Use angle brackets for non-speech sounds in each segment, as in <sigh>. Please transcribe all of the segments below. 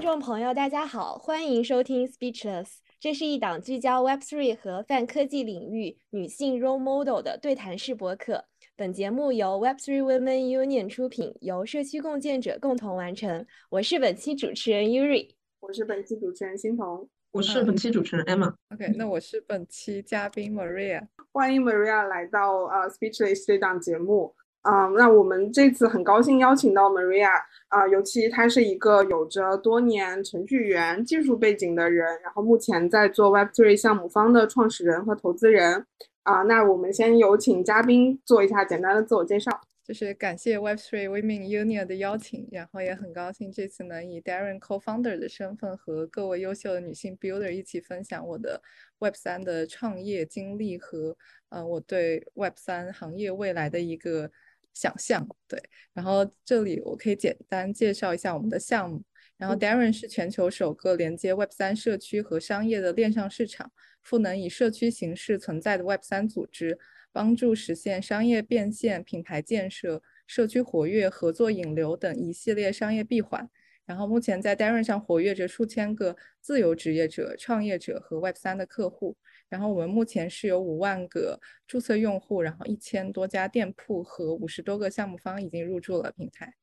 听众朋友，大家好，欢迎收听 Speechless。这是一档聚焦 Web3 和泛科技领域女性 role model 的对谈式播客。本节目由 Web3 Women Union 出品，由社区共建者共同完成。我是本期主持人 Yuri，我是本期主持人欣桐，我是本期主持人 Emma。OK，那我是本期嘉宾 Maria。欢迎 Maria 来到呃 Speechless 这档节目。啊，那我们这次很高兴邀请到 Maria 啊，尤其她是一个有着多年程序员技术背景的人，然后目前在做 Web3 项目方的创始人和投资人。啊，那我们先有请嘉宾做一下简单的自我介绍。就是感谢 Web3 Women Union 的邀请，然后也很高兴这次能以 Darren Co-founder 的身份和各位优秀的女性 Builder 一起分享我的 Web3 的创业经历和呃我对 Web3 行业未来的一个。想象对，然后这里我可以简单介绍一下我们的项目。然后 Darren 是全球首个连接 Web 三社区和商业的链上市场，赋能以社区形式存在的 Web 三组织，帮助实现商业变现、品牌建设、社区活跃、合作引流等一系列商业闭环。然后目前在 Darren 上活跃着数千个自由职业者、创业者和 Web 三的客户。然后我们目前是有五万个注册用户，然后一千多家店铺和五十多个项目方已经入驻了平台。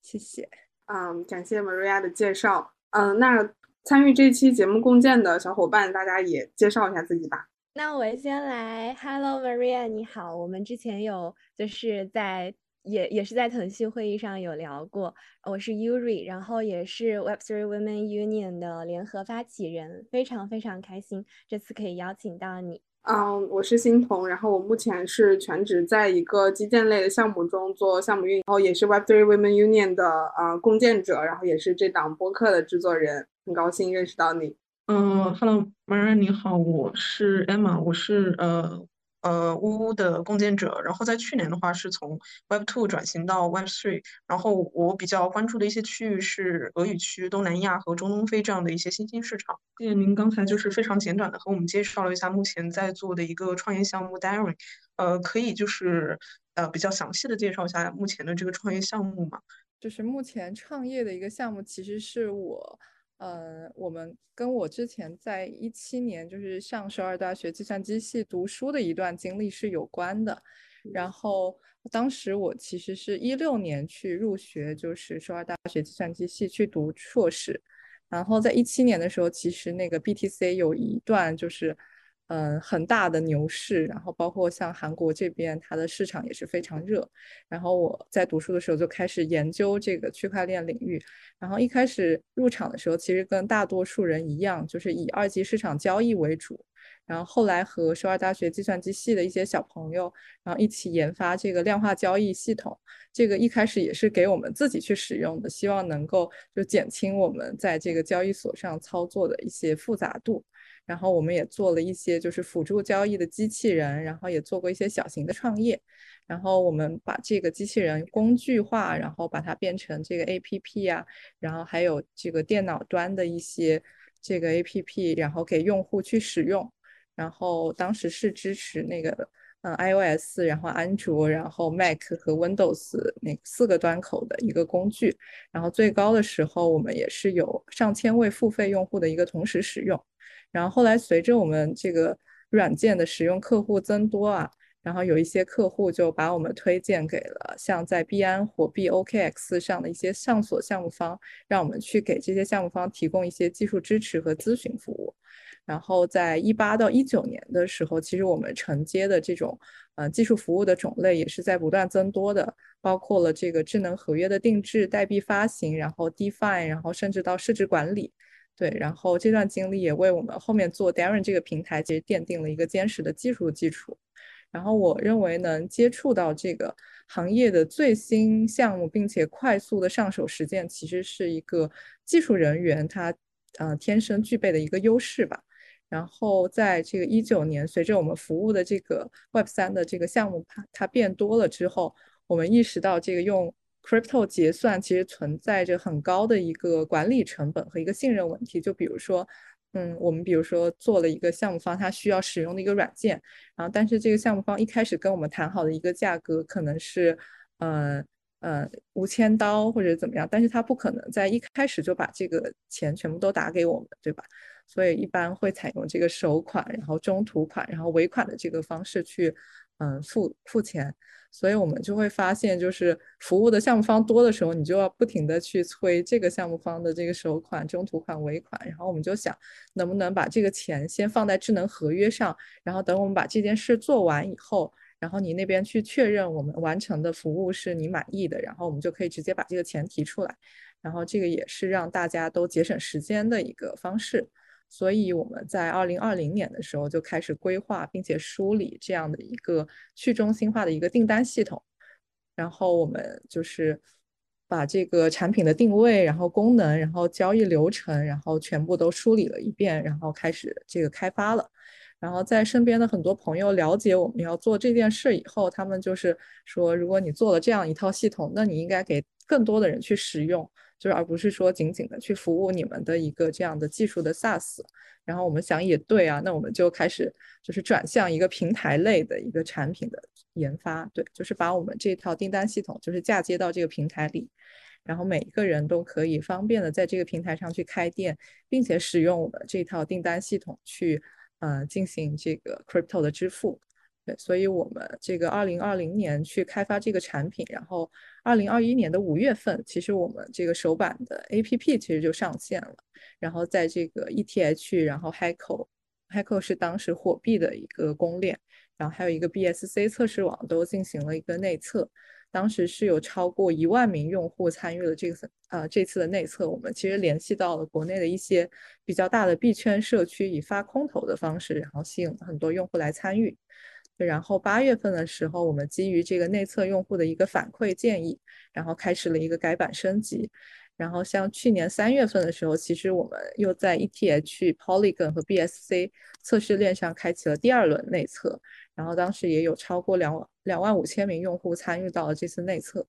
谢谢。嗯，感谢 Maria 的介绍。嗯，那参与这期节目共建的小伙伴，大家也介绍一下自己吧。那我先来，Hello Maria，你好。我们之前有就是在。也也是在腾讯会议上有聊过，我是 Yuri，然后也是 Web3 Women Union 的联合发起人，非常非常开心这次可以邀请到你。嗯，我是欣桐，然后我目前是全职在一个基建类的项目中做项目运营，然后也是 Web3 Women Union 的呃共建者，然后也是这档播客的制作人，很高兴认识到你。嗯，Hello，Maria，你好，我是 Emma，我是呃。呃，呜呜的共建者，然后在去年的话是从 Web Two 转型到 Web Three，然后我比较关注的一些区域是俄语区、东南亚和中东非这样的一些新兴市场。谢谢您刚才就是非常简短的和我们介绍了一下目前在做的一个创业项目 Darren，呃，可以就是呃比较详细的介绍一下目前的这个创业项目吗？就是目前创业的一个项目，其实是我。呃，我们跟我之前在一七年就是上首尔大学计算机系读书的一段经历是有关的。然后当时我其实是一六年去入学，就是首尔大学计算机系去读硕士。然后在一七年的时候，其实那个 BTC 有一段就是。嗯，很大的牛市，然后包括像韩国这边，它的市场也是非常热。然后我在读书的时候就开始研究这个区块链领域。然后一开始入场的时候，其实跟大多数人一样，就是以二级市场交易为主。然后后来和首尔大学计算机系的一些小朋友，然后一起研发这个量化交易系统。这个一开始也是给我们自己去使用的，希望能够就减轻我们在这个交易所上操作的一些复杂度。然后我们也做了一些就是辅助交易的机器人，然后也做过一些小型的创业。然后我们把这个机器人工具化，然后把它变成这个 A P P 啊，然后还有这个电脑端的一些这个 A P P，然后给用户去使用。然后当时是支持那个嗯 I O S，然后安卓，然后 Mac 和 Windows 那四个端口的一个工具。然后最高的时候，我们也是有上千位付费用户的一个同时使用。然后后来随着我们这个软件的使用客户增多啊，然后有一些客户就把我们推荐给了像在币安或币 OKX 上的一些上锁项目方，让我们去给这些项目方提供一些技术支持和咨询服务。然后在一八到一九年的时候，其实我们承接的这种呃技术服务的种类也是在不断增多的，包括了这个智能合约的定制、代币发行，然后 Define，然后甚至到市值管理。对，然后这段经历也为我们后面做 Darren 这个平台其实奠定了一个坚实的技术基础。然后我认为能接触到这个行业的最新项目，并且快速的上手实践，其实是一个技术人员他呃天生具备的一个优势吧。然后在这个一九年，随着我们服务的这个 Web 三的这个项目它它变多了之后，我们意识到这个用。Crypto 结算其实存在着很高的一个管理成本和一个信任问题。就比如说，嗯，我们比如说做了一个项目方，他需要使用的一个软件，然后但是这个项目方一开始跟我们谈好的一个价格可能是，呃呃无签刀或者怎么样，但是他不可能在一开始就把这个钱全部都打给我们，对吧？所以一般会采用这个首款，然后中途款，然后尾款的这个方式去嗯付付钱。所以我们就会发现，就是服务的项目方多的时候，你就要不停的去催这个项目方的这个首款、中途款、尾款。然后我们就想，能不能把这个钱先放在智能合约上，然后等我们把这件事做完以后，然后你那边去确认我们完成的服务是你满意的，然后我们就可以直接把这个钱提出来。然后这个也是让大家都节省时间的一个方式。所以我们在二零二零年的时候就开始规划并且梳理这样的一个去中心化的一个订单系统，然后我们就是把这个产品的定位、然后功能、然后交易流程，然后全部都梳理了一遍，然后开始这个开发了。然后在身边的很多朋友了解我们要做这件事以后，他们就是说，如果你做了这样一套系统，那你应该给更多的人去使用。就而不是说仅仅的去服务你们的一个这样的技术的 SaaS，然后我们想也对啊，那我们就开始就是转向一个平台类的一个产品的研发，对，就是把我们这套订单系统就是嫁接到这个平台里，然后每一个人都可以方便的在这个平台上去开店，并且使用我们这套订单系统去呃进行这个 crypto 的支付。对，所以我们这个二零二零年去开发这个产品，然后二零二一年的五月份，其实我们这个首版的 APP 其实就上线了，然后在这个 ETH，然后 Heco，Heco 是当时火币的一个公链，然后还有一个 BSC 测试网都进行了一个内测，当时是有超过一万名用户参与了这个呃这次的内测，我们其实联系到了国内的一些比较大的币圈社区，以发空投的方式，然后吸引很多用户来参与。然后八月份的时候，我们基于这个内测用户的一个反馈建议，然后开始了一个改版升级。然后像去年三月份的时候，其实我们又在 ETH、Polygon 和 BSC 测试链上开启了第二轮内测。然后当时也有超过两两万五千名用户参与到了这次内测。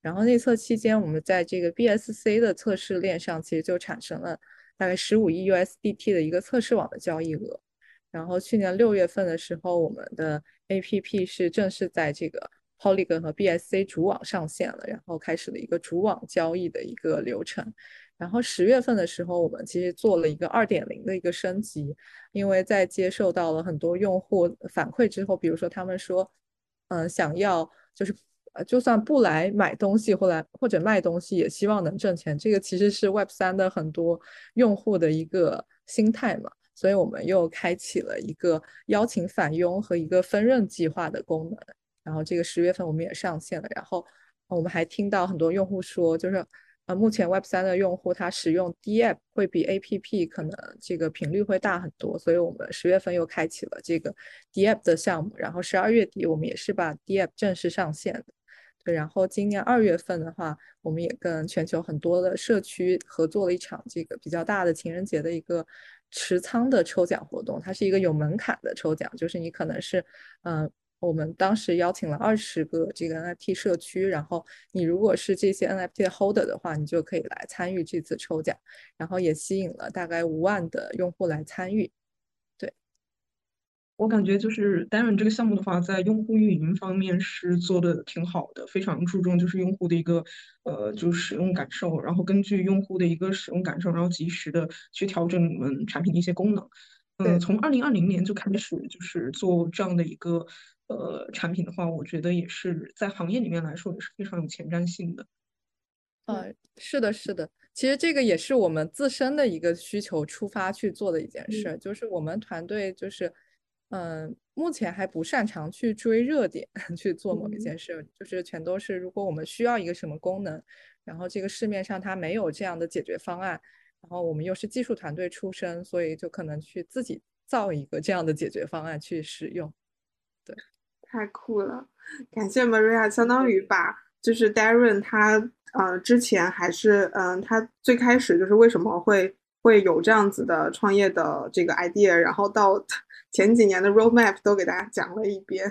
然后内测期间，我们在这个 BSC 的测试链上，其实就产生了大概十五亿 USDT 的一个测试网的交易额。然后去年六月份的时候，我们的 APP 是正式在这个 Polygon 和 BSC 主网上线了，然后开始了一个主网交易的一个流程。然后十月份的时候，我们其实做了一个二点零的一个升级，因为在接受到了很多用户反馈之后，比如说他们说，嗯，想要就是呃，就算不来买东西或来或者卖东西，也希望能挣钱。这个其实是 Web 三的很多用户的一个心态嘛。所以我们又开启了一个邀请返佣和一个分润计划的功能，然后这个十月份我们也上线了。然后我们还听到很多用户说，就是呃，目前 Web 三的用户他使用 DApp 会比 APP 可能这个频率会大很多，所以我们十月份又开启了这个 DApp 的项目。然后十二月底我们也是把 DApp 正式上线的。对，然后今年二月份的话，我们也跟全球很多的社区合作了一场这个比较大的情人节的一个。持仓的抽奖活动，它是一个有门槛的抽奖，就是你可能是，嗯，我们当时邀请了二十个这个 NFT 社区，然后你如果是这些 NFT 的 holder 的话，你就可以来参与这次抽奖，然后也吸引了大概五万的用户来参与。我感觉就是 Darren 这个项目的话，在用户运营方面是做的挺好的，非常注重就是用户的一个呃，就使用感受，然后根据用户的一个使用感受，然后及时的去调整你们产品的一些功能。嗯，从二零二零年就开始就是做这样的一个呃产品的话，我觉得也是在行业里面来说也是非常有前瞻性的。呃，是的，是的，其实这个也是我们自身的一个需求出发去做的一件事，就是我们团队就是。嗯，目前还不擅长去追热点 <laughs> 去做某一件事，就是全都是如果我们需要一个什么功能，然后这个市面上它没有这样的解决方案，然后我们又是技术团队出身，所以就可能去自己造一个这样的解决方案去使用。对，太酷了，感谢 Maria，相当于把就是 Darren 他呃之前还是嗯他最开始就是为什么会会有这样子的创业的这个 idea，然后到。<laughs> 前几年的 roadmap 都给大家讲了一遍，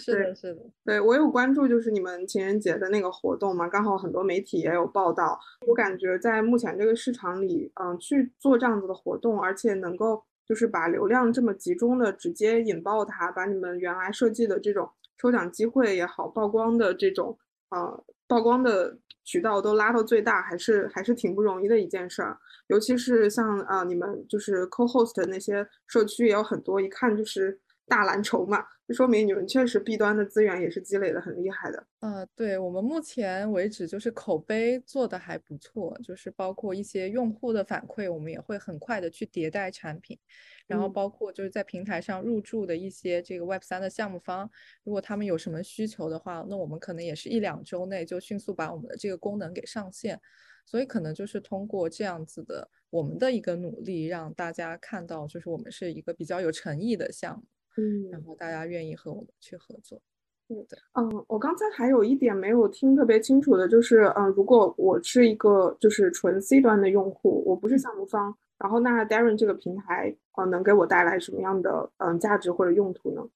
是的，是的，对我有关注，就是你们情人节的那个活动嘛，刚好很多媒体也有报道。我感觉在目前这个市场里，嗯，去做这样子的活动，而且能够就是把流量这么集中的直接引爆它，把你们原来设计的这种抽奖机会也好，曝光的这种呃曝光的渠道都拉到最大，还是还是挺不容易的一件事儿。尤其是像啊，你们就是 co-host 那些社区也有很多，一看就是大蓝筹嘛，就说明你们确实 B 端的资源也是积累的很厉害的。呃，对我们目前为止就是口碑做的还不错，就是包括一些用户的反馈，我们也会很快的去迭代产品。然后包括就是在平台上入驻的一些这个 Web 三的项目方，如果他们有什么需求的话，那我们可能也是一两周内就迅速把我们的这个功能给上线。所以可能就是通过这样子的我们的一个努力，让大家看到就是我们是一个比较有诚意的项目，嗯，然后大家愿意和我们去合作。对的，嗯，我刚才还有一点没有听特别清楚的，就是，嗯，如果我是一个就是纯 C 端的用户，我不是项目方。然后，那 Darren 这个平台，呃，能给我带来什么样的嗯价值或者用途呢？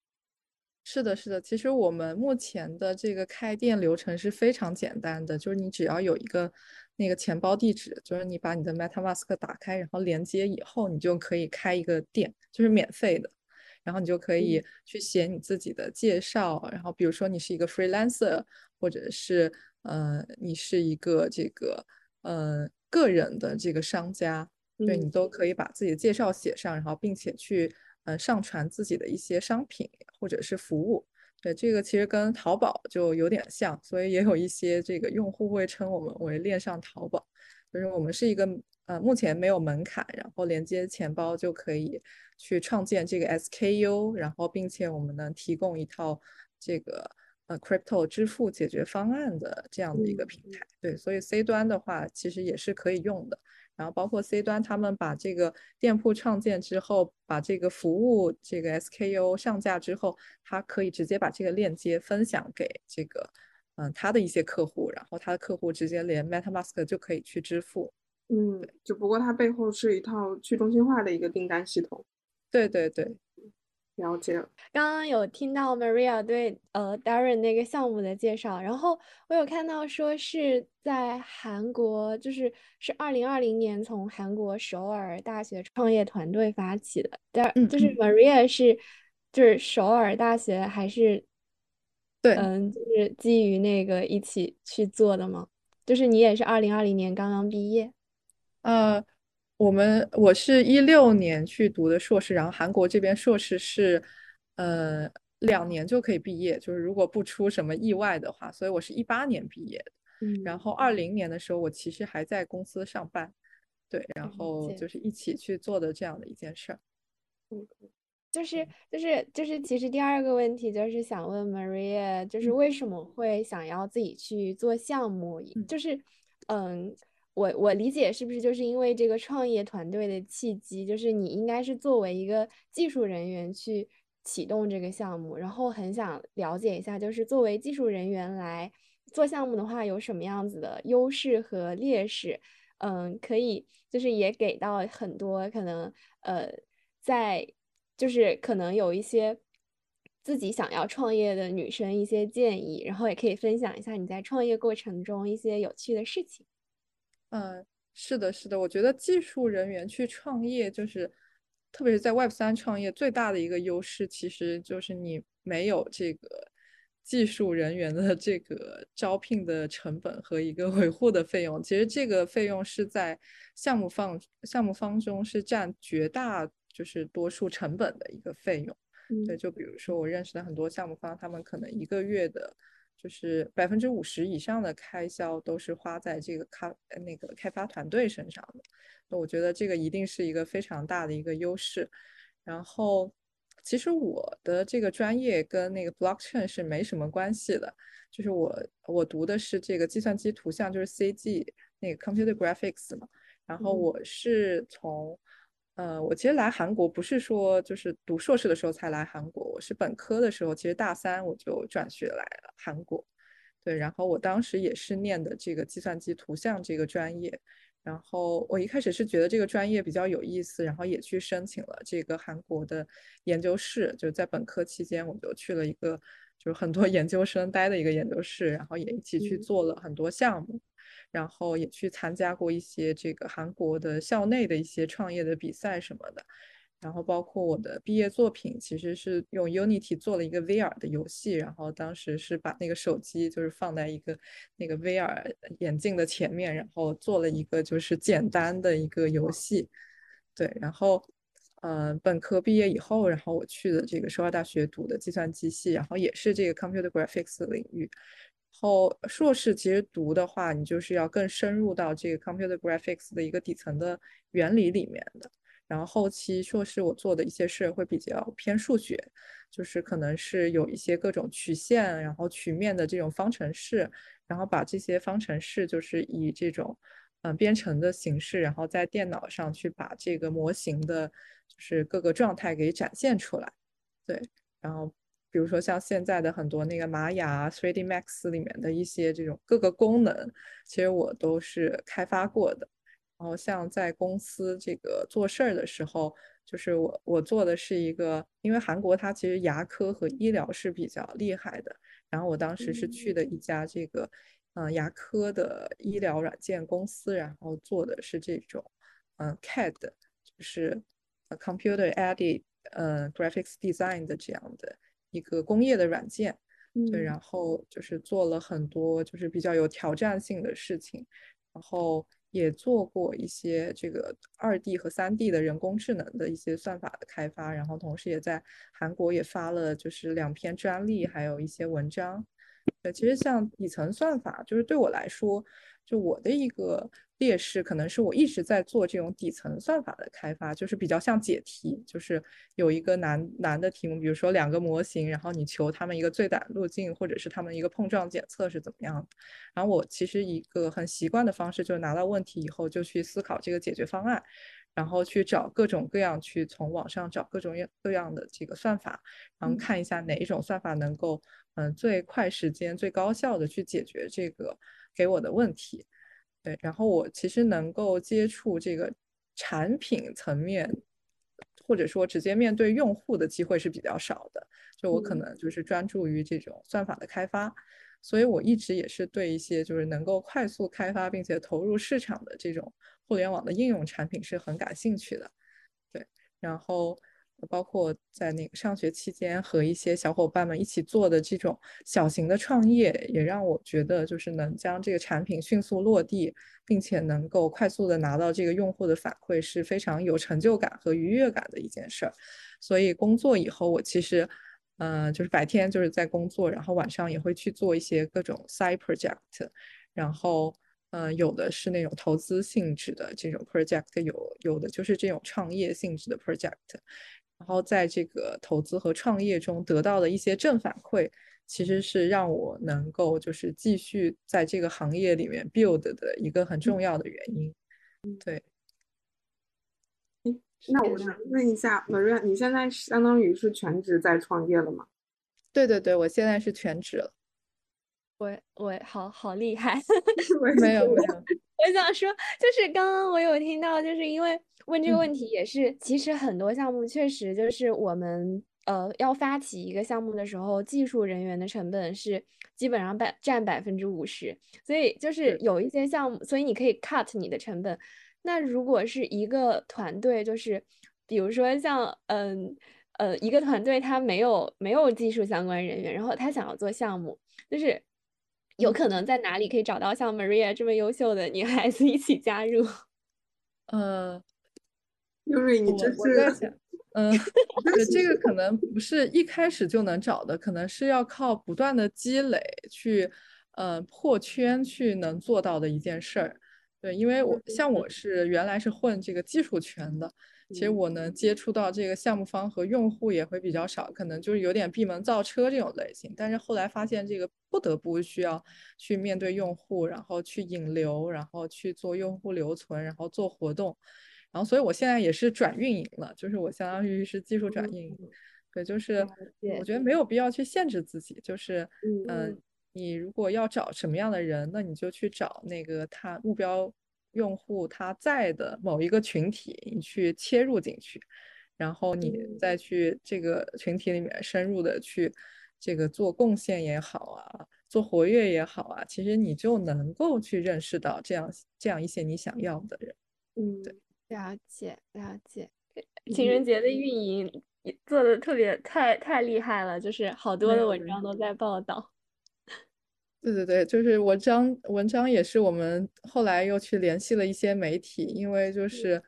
是的，是的。其实我们目前的这个开店流程是非常简单的，就是你只要有一个那个钱包地址，就是你把你的 MetaMask 打开，然后连接以后，你就可以开一个店，就是免费的。然后你就可以去写你自己的介绍，然后比如说你是一个 freelancer，或者是呃你是一个这个呃个人的这个商家。对你都可以把自己的介绍写上，然后并且去呃上传自己的一些商品或者是服务。对这个其实跟淘宝就有点像，所以也有一些这个用户会称我们为链上淘宝。就是我们是一个呃目前没有门槛，然后连接钱包就可以去创建这个 SKU，然后并且我们能提供一套这个呃 crypto 支付解决方案的这样的一个平台。对，所以 C 端的话其实也是可以用的。然后包括 C 端，他们把这个店铺创建之后，把这个服务这个 SKU 上架之后，他可以直接把这个链接分享给这个嗯他的一些客户，然后他的客户直接连 MetaMask 就可以去支付。嗯，只不过它背后是一套去中心化的一个订单系统。对对对。了解，刚刚有听到 Maria 对呃 Darren 那个项目的介绍，然后我有看到说是在韩国，就是是二零二零年从韩国首尔大学创业团队发起的，但就是 Maria 是就是首尔大学还是对，嗯，就是基于那个一起去做的吗？就是你也是二零二零年刚刚毕业，呃。我们我是一六年去读的硕士，然后韩国这边硕士是，呃，两年就可以毕业，就是如果不出什么意外的话，所以我是一八年毕业的。嗯，然后二零年的时候，我其实还在公司上班，对，然后就是一起去做的这样的一件事儿。嗯，就是就是就是，其实第二个问题就是想问 Maria，就是为什么会想要自己去做项目？就是嗯。我我理解是不是就是因为这个创业团队的契机，就是你应该是作为一个技术人员去启动这个项目，然后很想了解一下，就是作为技术人员来做项目的话，有什么样子的优势和劣势？嗯，可以就是也给到很多可能呃在就是可能有一些自己想要创业的女生一些建议，然后也可以分享一下你在创业过程中一些有趣的事情。嗯，是的，是的，我觉得技术人员去创业，就是特别是在 Web 三创业，最大的一个优势，其实就是你没有这个技术人员的这个招聘的成本和一个维护的费用。其实这个费用是在项目方项目方中是占绝大就是多数成本的一个费用。对，就比如说我认识的很多项目方，他们可能一个月的。就是百分之五十以上的开销都是花在这个开那个开发团队身上的，那我觉得这个一定是一个非常大的一个优势。然后，其实我的这个专业跟那个 blockchain 是没什么关系的，就是我我读的是这个计算机图像，就是 CG 那个 computer graphics 嘛。然后我是从呃，我其实来韩国不是说就是读硕士的时候才来韩国，我是本科的时候，其实大三我就转学来了韩国。对，然后我当时也是念的这个计算机图像这个专业，然后我一开始是觉得这个专业比较有意思，然后也去申请了这个韩国的研究室，就在本科期间我就去了一个就是很多研究生待的一个研究室，然后也一起去做了很多项目。然后也去参加过一些这个韩国的校内的一些创业的比赛什么的，然后包括我的毕业作品，其实是用 Unity 做了一个 VR 的游戏，然后当时是把那个手机就是放在一个那个 VR 眼镜的前面，然后做了一个就是简单的一个游戏。对，然后，呃，本科毕业以后，然后我去的这个首尔大学读的计算机系，然后也是这个 computer graphics 的领域。然后硕士其实读的话，你就是要更深入到这个 computer graphics 的一个底层的原理里面的。然后后期硕士我做的一些事会比较偏数学，就是可能是有一些各种曲线，然后曲面的这种方程式，然后把这些方程式就是以这种嗯编程的形式，然后在电脑上去把这个模型的，就是各个状态给展现出来。对，然后比如说像现在的很多那个玛雅、3D Max 里面的一些这种各个功能，其实我都是开发过的。然后像在公司这个做事儿的时候，就是我我做的是一个，因为韩国它其实牙科和医疗是比较厉害的。然后我当时是去的一家这个，嗯，牙科的医疗软件公司，然后做的是这种，嗯，CAD，就是 Computer Aided，呃，Graphics Design 的这样的一个工业的软件。对，然后就是做了很多就是比较有挑战性的事情，然后。也做过一些这个二 D 和三 D 的人工智能的一些算法的开发，然后同时也在韩国也发了就是两篇专利，还有一些文章。呃，其实像底层算法，就是对我来说。就我的一个劣势，可能是我一直在做这种底层算法的开发，就是比较像解题，就是有一个难难的题目，比如说两个模型，然后你求他们一个最短路径，或者是他们一个碰撞检测是怎么样的。然后我其实一个很习惯的方式，就是拿到问题以后就去思考这个解决方案，然后去找各种各样，去从网上找各种各样的这个算法，然后看一下哪一种算法能够嗯最快时间、最高效的去解决这个。给我的问题，对，然后我其实能够接触这个产品层面，或者说直接面对用户的机会是比较少的，就我可能就是专注于这种算法的开发，所以我一直也是对一些就是能够快速开发并且投入市场的这种互联网的应用产品是很感兴趣的，对，然后。包括在那个上学期间和一些小伙伴们一起做的这种小型的创业，也让我觉得就是能将这个产品迅速落地，并且能够快速的拿到这个用户的反馈，是非常有成就感和愉悦感的一件事儿。所以工作以后，我其实，嗯，就是白天就是在工作，然后晚上也会去做一些各种 side project，然后，嗯，有的是那种投资性质的这种 project，有有的就是这种创业性质的 project。然后在这个投资和创业中得到的一些正反馈，其实是让我能够就是继续在这个行业里面 build 的一个很重要的原因。对。那我想问一下，Maria，你现在相当于是全职在创业了吗？对对对，我现在是全职了。我我好好厉害，<laughs> 没有没有。<laughs> 我想说，就是刚刚我有听到，就是因为。问这个问题也是，其实很多项目确实就是我们呃要发起一个项目的时候，技术人员的成本是基本上百占百分之五十，所以就是有一些项目，所以你可以 cut 你的成本。那如果是一个团队，就是比如说像嗯呃一个团队，他没有没有技术相关人员，然后他想要做项目，就是有可能在哪里可以找到像 Maria 这么优秀的女孩子一起加入？<laughs> 呃。因为你这是，嗯，<laughs> 这个可能不是一开始就能找的，可能是要靠不断的积累去，呃，破圈去能做到的一件事儿。对，因为我像我是原来是混这个技术圈的，其实我能接触到这个项目方和用户也会比较少，可能就是有点闭门造车这种类型。但是后来发现这个不得不需要去面对用户，然后去引流，然后去做用户留存，然后做活动。然后，所以我现在也是转运营了，就是我相当于是技术转运营。对，就是我觉得没有必要去限制自己，就是嗯，你如果要找什么样的人，那你就去找那个他目标用户他在的某一个群体，你去切入进去，然后你再去这个群体里面深入的去这个做贡献也好啊，做活跃也好啊，其实你就能够去认识到这样这样一些你想要的人。嗯，对。了解了解，情人节的运营做的特别太太厉害了，就是好多的文章都在报道。对对对，就是文章文章也是我们后来又去联系了一些媒体，因为就是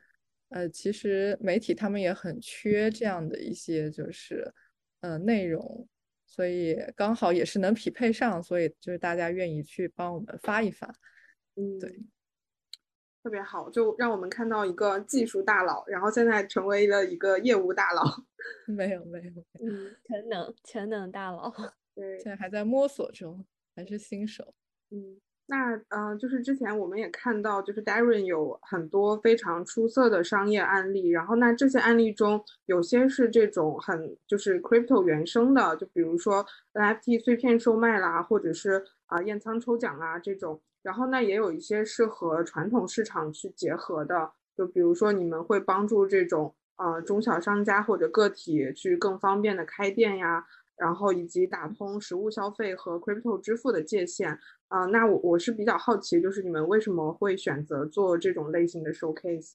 呃，其实媒体他们也很缺这样的一些就是呃内容，所以刚好也是能匹配上，所以就是大家愿意去帮我们发一发。嗯，对，特别好，就让我们看到一个技术大佬，然后现在成为了一个业务大佬。没有没有，嗯，全能全能大佬，<laughs> 对，现在还在摸索中。还是新手，嗯，那呃，就是之前我们也看到，就是 Darren 有很多非常出色的商业案例，然后那这些案例中有些是这种很就是 crypto 原生的，就比如说 NFT 碎片售卖啦，或者是啊验仓抽奖啊这种，然后那也有一些是和传统市场去结合的，就比如说你们会帮助这种呃中小商家或者个体去更方便的开店呀。然后以及打通实物消费和 crypto 支付的界限啊，那我我是比较好奇，就是你们为什么会选择做这种类型的 showcase？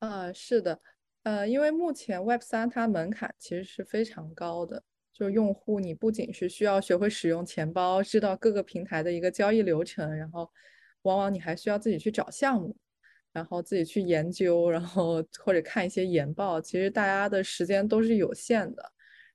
呃，是的，呃，因为目前 Web 三它门槛其实是非常高的，就用户你不仅是需要学会使用钱包，知道各个平台的一个交易流程，然后往往你还需要自己去找项目，然后自己去研究，然后或者看一些研报，其实大家的时间都是有限的。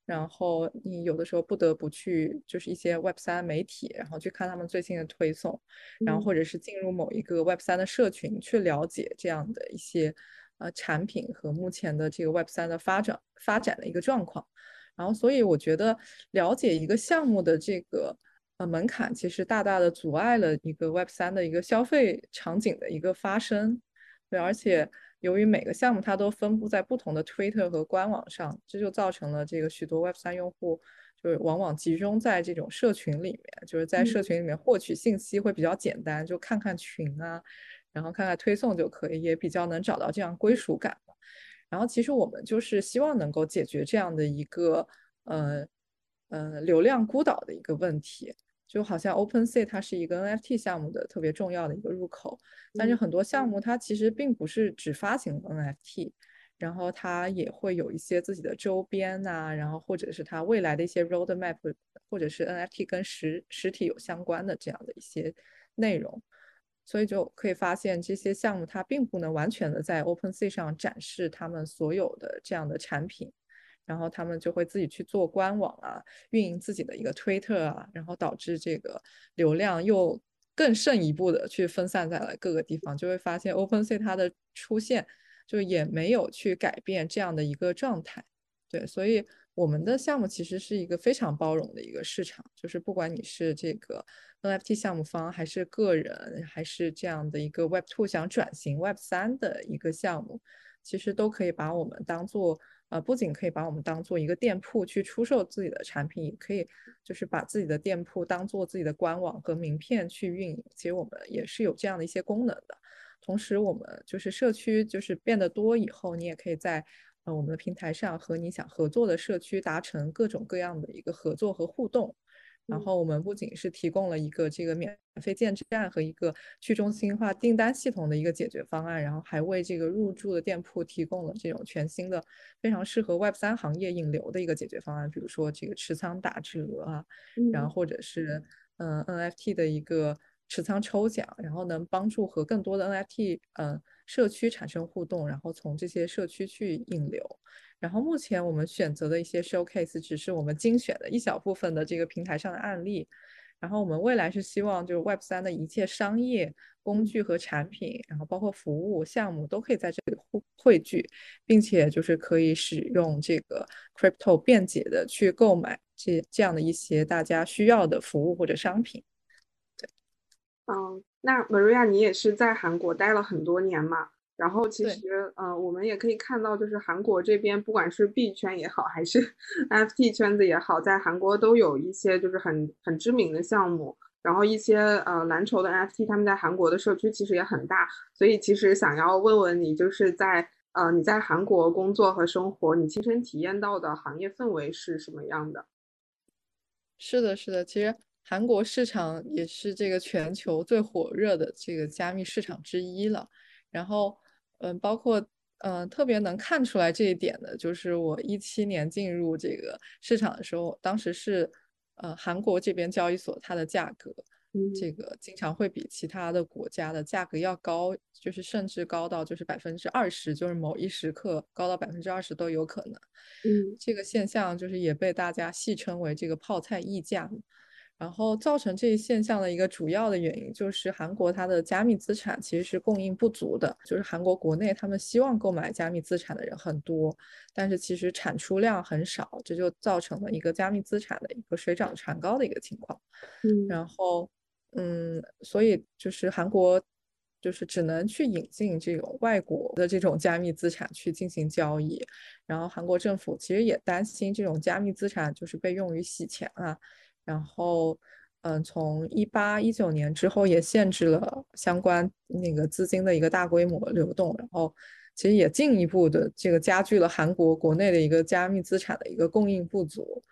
然后你有的时候不得不去，就是一些 Web 三媒体，然后去看他们最新的推送，然后或者是进入某一个 Web 三的社群去了解这样的一些呃产品和目前的这个 Web 三的发展发展的一个状况。然后所以我觉得了解一个项目的这个呃门槛，其实大大的阻碍了一个 Web 三的一个消费场景的一个发生。对，而且。由于每个项目它都分布在不同的推特和官网上，这就造成了这个许多 Web 三用户就是往往集中在这种社群里面，就是在社群里面获取信息会比较简单，就看看群啊，然后看看推送就可以，也比较能找到这样归属感。然后其实我们就是希望能够解决这样的一个呃呃流量孤岛的一个问题。就好像 OpenSea 它是一个 NFT 项目的特别重要的一个入口，但是很多项目。它其实并不是只发行 NFT，然后它也会有一些自己的周边呐，然后或者是它未来的一些 roadmap，或者是 NFT 跟实实体有相关的这样的一些内容，所以就可以发现这些项目它并不能完全的在 OpenSea 上展示他们所有的这样的产品。然后他们就会自己去做官网啊，运营自己的一个推特啊，然后导致这个流量又更胜一步的去分散在了各个地方，就会发现 OpenSea 它的出现就也没有去改变这样的一个状态。对，所以我们的项目其实是一个非常包容的一个市场，就是不管你是这个 NFT 项目方，还是个人，还是这样的一个 Web2 想转型 Web3 的一个项目，其实都可以把我们当做。啊，不仅可以把我们当做一个店铺去出售自己的产品，也可以就是把自己的店铺当做自己的官网和名片去运营。其实我们也是有这样的一些功能的。同时，我们就是社区就是变得多以后，你也可以在呃我们的平台上和你想合作的社区达成各种各样的一个合作和互动。然后我们不仅是提供了一个这个免费建站和一个去中心化订单系统的一个解决方案，然后还为这个入驻的店铺提供了这种全新的、非常适合 Web 三行业引流的一个解决方案，比如说这个持仓打折啊，然后或者是嗯 NFT 的一个持仓抽奖，然后能帮助和更多的 NFT 嗯社区产生互动，然后从这些社区去引流。然后目前我们选择的一些 showcase 只是我们精选的一小部分的这个平台上的案例，然后我们未来是希望就是 Web 三的一切商业工具和产品，然后包括服务项目都可以在这里汇汇聚，并且就是可以使用这个 crypto 便捷的去购买这这样的一些大家需要的服务或者商品。对，嗯，那 Maria 你也是在韩国待了很多年嘛？然后其实，呃，我们也可以看到，就是韩国这边，不管是币圈也好，还是 <laughs> NFT 圈子也好，在韩国都有一些就是很很知名的项目。然后一些呃蓝筹的 NFT，他们在韩国的社区其实也很大。所以其实想要问问你，就是在呃你在韩国工作和生活，你亲身体验到的行业氛围是什么样的？是的，是的，其实韩国市场也是这个全球最火热的这个加密市场之一了。然后。嗯，包括嗯，特别能看出来这一点的，就是我一七年进入这个市场的时候，当时是呃韩国这边交易所它的价格，这个经常会比其他的国家的价格要高，就是甚至高到就是百分之二十，就是某一时刻高到百分之二十都有可能。嗯，这个现象就是也被大家戏称为这个泡菜溢价。然后造成这一现象的一个主要的原因，就是韩国它的加密资产其实是供应不足的，就是韩国国内他们希望购买加密资产的人很多，但是其实产出量很少，这就造成了一个加密资产的一个水涨船高的一个情况。嗯，然后，嗯，所以就是韩国就是只能去引进这种外国的这种加密资产去进行交易，然后韩国政府其实也担心这种加密资产就是被用于洗钱啊。然后，嗯，从一八一九年之后也限制了相关那个资金的一个大规模流动，然后其实也进一步的这个加剧了韩国国内的一个加密资产的一个供应不足。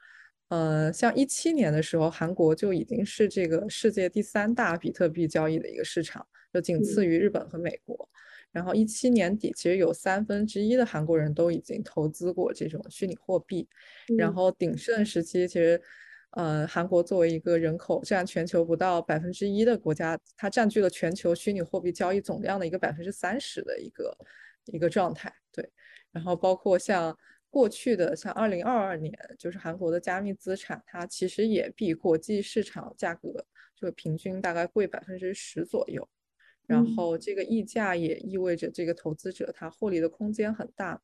呃，像一七年的时候，韩国就已经是这个世界第三大比特币交易的一个市场，就仅次于日本和美国。然后一七年底，其实有三分之一的韩国人都已经投资过这种虚拟货币。然后鼎盛时期，其实。呃，韩国作为一个人口占全球不到百分之一的国家，它占据了全球虚拟货币交易总量的一个百分之三十的一个一个状态。对，然后包括像过去的像二零二二年，就是韩国的加密资产，它其实也比国际市场价格就平均大概贵百分之十左右。然后这个溢价也意味着这个投资者他获利的空间很大。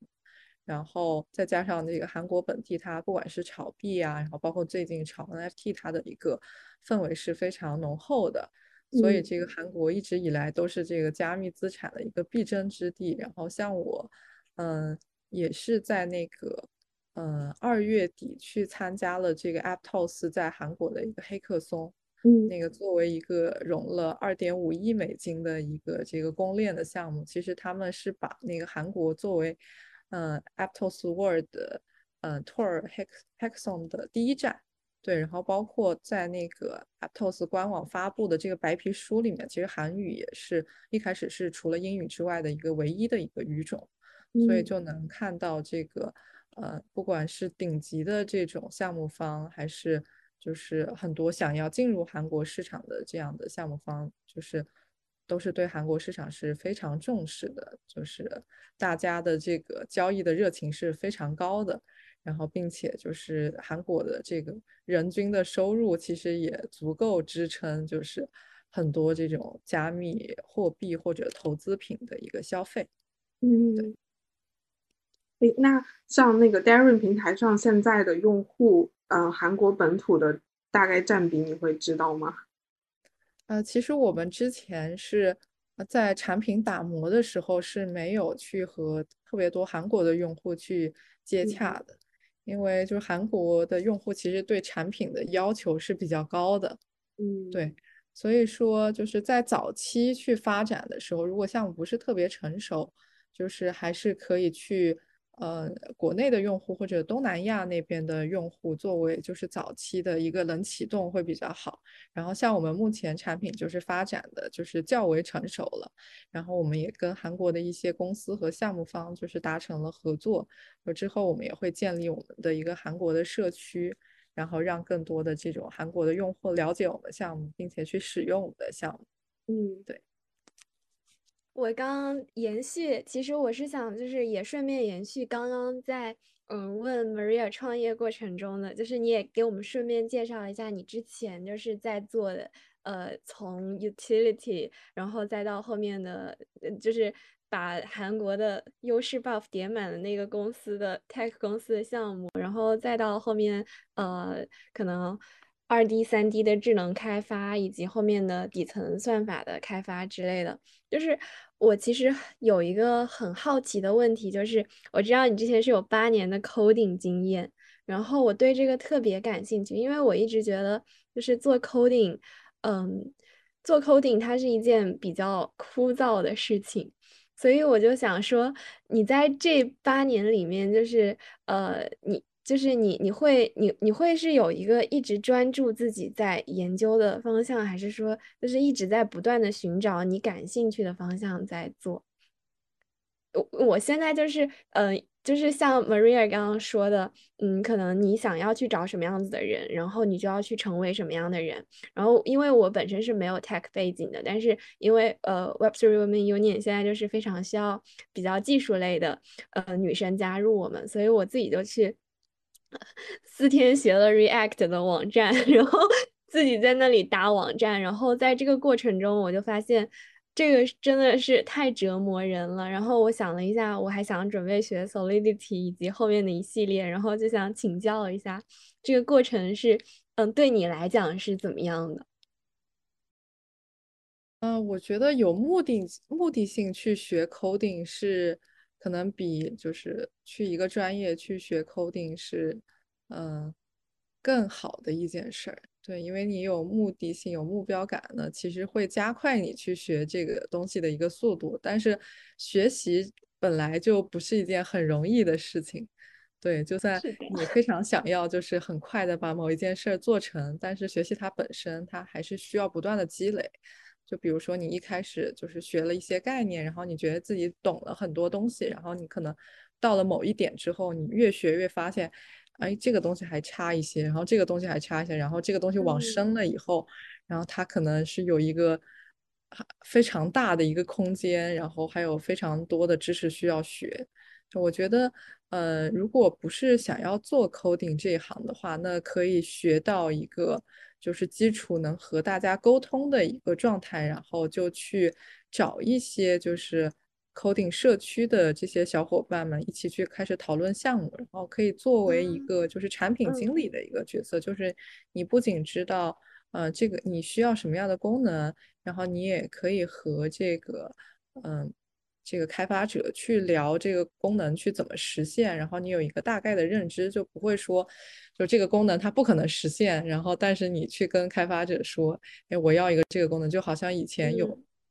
然后再加上这个韩国本地，它不管是炒币啊，然后包括最近炒 NFT，它的一个氛围是非常浓厚的。所以这个韩国一直以来都是这个加密资产的一个必争之地。然后像我，嗯，也是在那个，嗯，二月底去参加了这个 Aptos 在韩国的一个黑客松。嗯，那个作为一个融了二点五亿美金的一个这个公链的项目，其实他们是把那个韩国作为嗯，Aptos World，嗯，Tour Hackathon 的第一站，对，然后包括在那个 Aptos 官网发布的这个白皮书里面，其实韩语也是一开始是除了英语之外的一个唯一的一个语种，所以就能看到这个，呃，不管是顶级的这种项目方，还是就是很多想要进入韩国市场的这样的项目方，就是。都是对韩国市场是非常重视的，就是大家的这个交易的热情是非常高的，然后并且就是韩国的这个人均的收入其实也足够支撑，就是很多这种加密货币或者投资品的一个消费。嗯，对。诶，那像那个 Darren 平台上现在的用户，嗯，韩国本土的大概占比你会知道吗？呃，其实我们之前是在产品打磨的时候是没有去和特别多韩国的用户去接洽的，因为就是韩国的用户其实对产品的要求是比较高的，嗯，对，所以说就是在早期去发展的时候，如果项目不是特别成熟，就是还是可以去。呃，国内的用户或者东南亚那边的用户，作为就是早期的一个冷启动会比较好。然后像我们目前产品就是发展的就是较为成熟了，然后我们也跟韩国的一些公司和项目方就是达成了合作。之后我们也会建立我们的一个韩国的社区，然后让更多的这种韩国的用户了解我们项目，并且去使用我们的项目。嗯，对。我刚延续，其实我是想，就是也顺便延续刚刚在嗯问 Maria 创业过程中的，就是你也给我们顺便介绍一下你之前就是在做的，呃，从 utility，然后再到后面的，就是把韩国的优势 buff 叠满的那个公司的 tech 公司的项目，然后再到后面，呃，可能。二 D、三 D 的智能开发，以及后面的底层算法的开发之类的，就是我其实有一个很好奇的问题，就是我知道你之前是有八年的 coding 经验，然后我对这个特别感兴趣，因为我一直觉得就是做 coding，嗯，做 coding 它是一件比较枯燥的事情，所以我就想说，你在这八年里面，就是呃，你。就是你，你会，你你会是有一个一直专注自己在研究的方向，还是说就是一直在不断的寻找你感兴趣的方向在做？我我现在就是，嗯，就是像 Maria 刚刚说的，嗯，可能你想要去找什么样子的人，然后你就要去成为什么样的人。然后，因为我本身是没有 tech 背景的，但是因为呃，Web3 Women Union 现在就是非常需要比较技术类的呃女生加入我们，所以我自己就去四天学了 React 的网站，<laughs> 然后自己在那里搭网站，然后在这个过程中，我就发现。这个真的是太折磨人了。然后我想了一下，我还想准备学 Solidity 以及后面的一系列，然后就想请教一下，这个过程是，嗯，对你来讲是怎么样的？嗯，我觉得有目的、目的性去学 coding 是可能比就是去一个专业去学 coding 是，嗯，更好的一件事儿。对，因为你有目的性、有目标感呢，其实会加快你去学这个东西的一个速度。但是学习本来就不是一件很容易的事情。对，就算你非常想要，就是很快的把某一件事儿做成，但是学习它本身，它还是需要不断的积累。就比如说你一开始就是学了一些概念，然后你觉得自己懂了很多东西，然后你可能到了某一点之后，你越学越发现。哎，这个东西还差一些，然后这个东西还差一些，然后这个东西往深了以后，然后它可能是有一个非常大的一个空间，然后还有非常多的知识需要学。我觉得，呃，如果不是想要做 coding 这一行的话，那可以学到一个就是基础能和大家沟通的一个状态，然后就去找一些就是。coding 社区的这些小伙伴们一起去开始讨论项目，然后可以作为一个就是产品经理的一个角色，就是你不仅知道呃这个你需要什么样的功能，然后你也可以和这个嗯这个开发者去聊这个功能去怎么实现，然后你有一个大概的认知，就不会说就这个功能它不可能实现，然后但是你去跟开发者说，哎我要一个这个功能，就好像以前有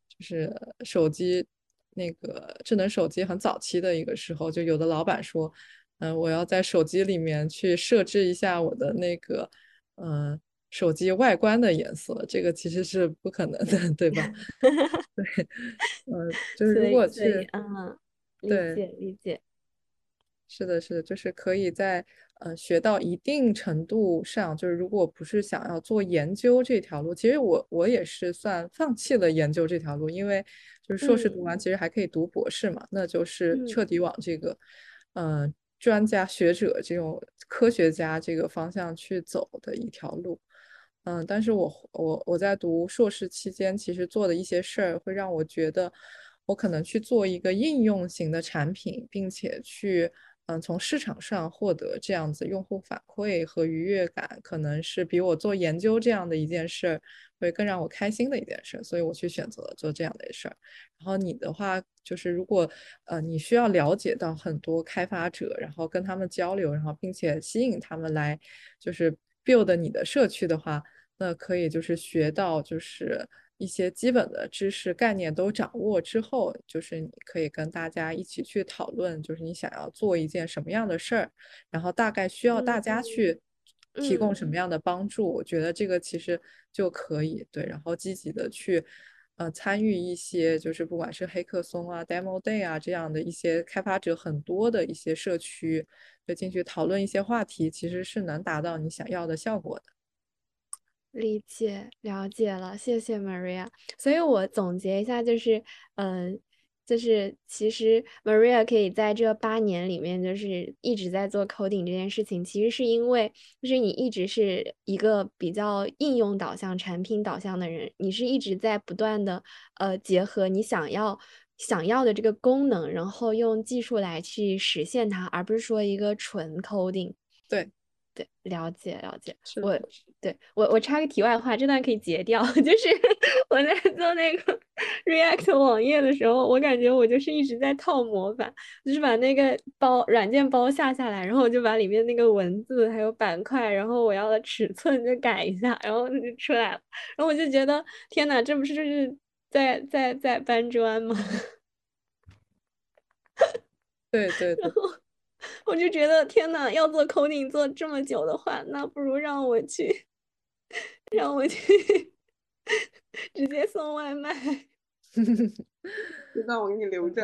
就是手机。那个智能手机很早期的一个时候，就有的老板说，嗯，我要在手机里面去设置一下我的那个，嗯，手机外观的颜色，这个其实是不可能的，<laughs> 对吧？<laughs> 对，嗯，就是如果去，嗯，理解理解，是的，是的，就是可以在。呃，学到一定程度上，就是如果不是想要做研究这条路，其实我我也是算放弃了研究这条路，因为就是硕士读完，其实还可以读博士嘛，那就是彻底往这个，嗯，专家学者这种科学家这个方向去走的一条路。嗯，但是我我我在读硕士期间，其实做的一些事儿，会让我觉得我可能去做一个应用型的产品，并且去。嗯，从市场上获得这样子用户反馈和愉悦感，可能是比我做研究这样的一件事儿会更让我开心的一件事，所以我去选择了做这样的事儿。然后你的话，就是如果呃你需要了解到很多开发者，然后跟他们交流，然后并且吸引他们来就是 build 你的社区的话，那可以就是学到就是。一些基本的知识概念都掌握之后，就是你可以跟大家一起去讨论，就是你想要做一件什么样的事儿，然后大概需要大家去提供什么样的帮助。我觉得这个其实就可以对，然后积极的去呃参与一些，就是不管是黑客松啊、demo day 啊这样的一些开发者很多的一些社区，就进去讨论一些话题，其实是能达到你想要的效果的。理解了解了，谢谢 Maria。所以我总结一下，就是，嗯，就是其实 Maria 可以在这八年里面，就是一直在做 coding 这件事情，其实是因为，就是你一直是一个比较应用导向、产品导向的人，你是一直在不断的，呃，结合你想要想要的这个功能，然后用技术来去实现它，而不是说一个纯 coding。对。对，了解了解。我对我我插个题外话，这段可以截掉。<laughs> 就是 <laughs> 我在做那个 <laughs> React 网页的时候，我感觉我就是一直在套模板，就是把那个包软件包下下来，然后我就把里面那个文字还有板块，然后我要的尺寸就改一下，然后就出来了。然后我就觉得天哪，这不是就是在在在搬砖吗？对对对。我就觉得天呐，要做 coding 做这么久的话，那不如让我去，让我去直接送外卖。那我给你留着。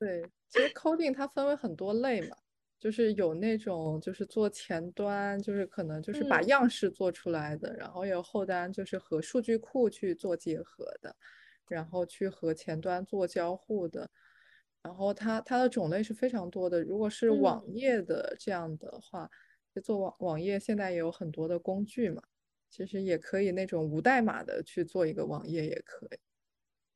对，其实 coding 它分为很多类嘛，就是有那种就是做前端，就是可能就是把嗯样式做出来的，然后有后端就是和数据库去做结合的，然后去和前端做交互的，然后它它的种类是非常多的。如果是网嗯页的这样的话，就做网网页现在也有很多的工具嘛，其实也可以那种无代码的去做一个网页也可以。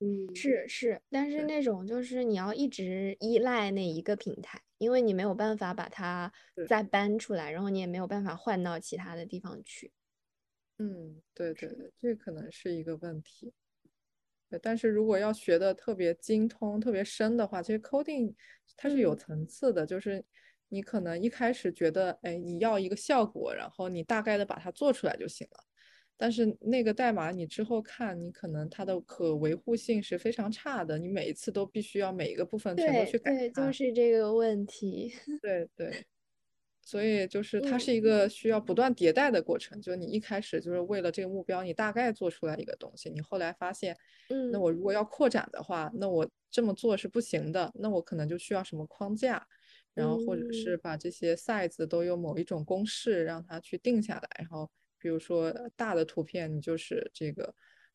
嗯，是是，但是那种就是你要一直依赖那一个平台，因为你没有办法把它再搬出来，然后你也没有办法换到其他的地方去。嗯，对对对，这可能是一个问题。对，但是如果要学的特别精通、特别深的话，其实 coding 它是有嗯层次的，就是你可能一开始觉得，哎，你要一个效果，然后你大概的把它做出来就行了。但是那个代码你之后看，你可能它的可维护性是非常差的，你每一次都必须要每一个部分全都去改对，就。是这个问题。对 <laughs> 对，所以就是它嗯是一个需要不断迭代的过程。就你一开始就是为了这个目标，你大概做出来一个东西，你后来发现，嗯那嗯我如果要扩展的话，那我这么做是不行的，那我可能就需要什么框架，然后或者是嗯把这些 size 都有某一种公式让它去定下来，然后比如说呃大的图片，你就是这个。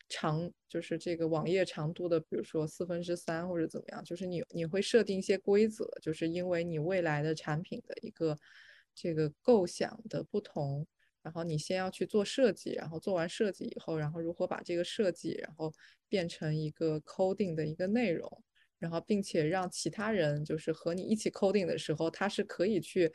长就是这个网页长度的，比如说四分之三或者怎么样，就是你你会设定一些规则，就是因为你未来的产品的一个这个构想的不同，然后你先要去做设计，然后做完设计以后，然后如何把这个设计然后变成一个 coding 的一个内容，然后并且让其他人就是和你一起 coding 的时候，他是可以去。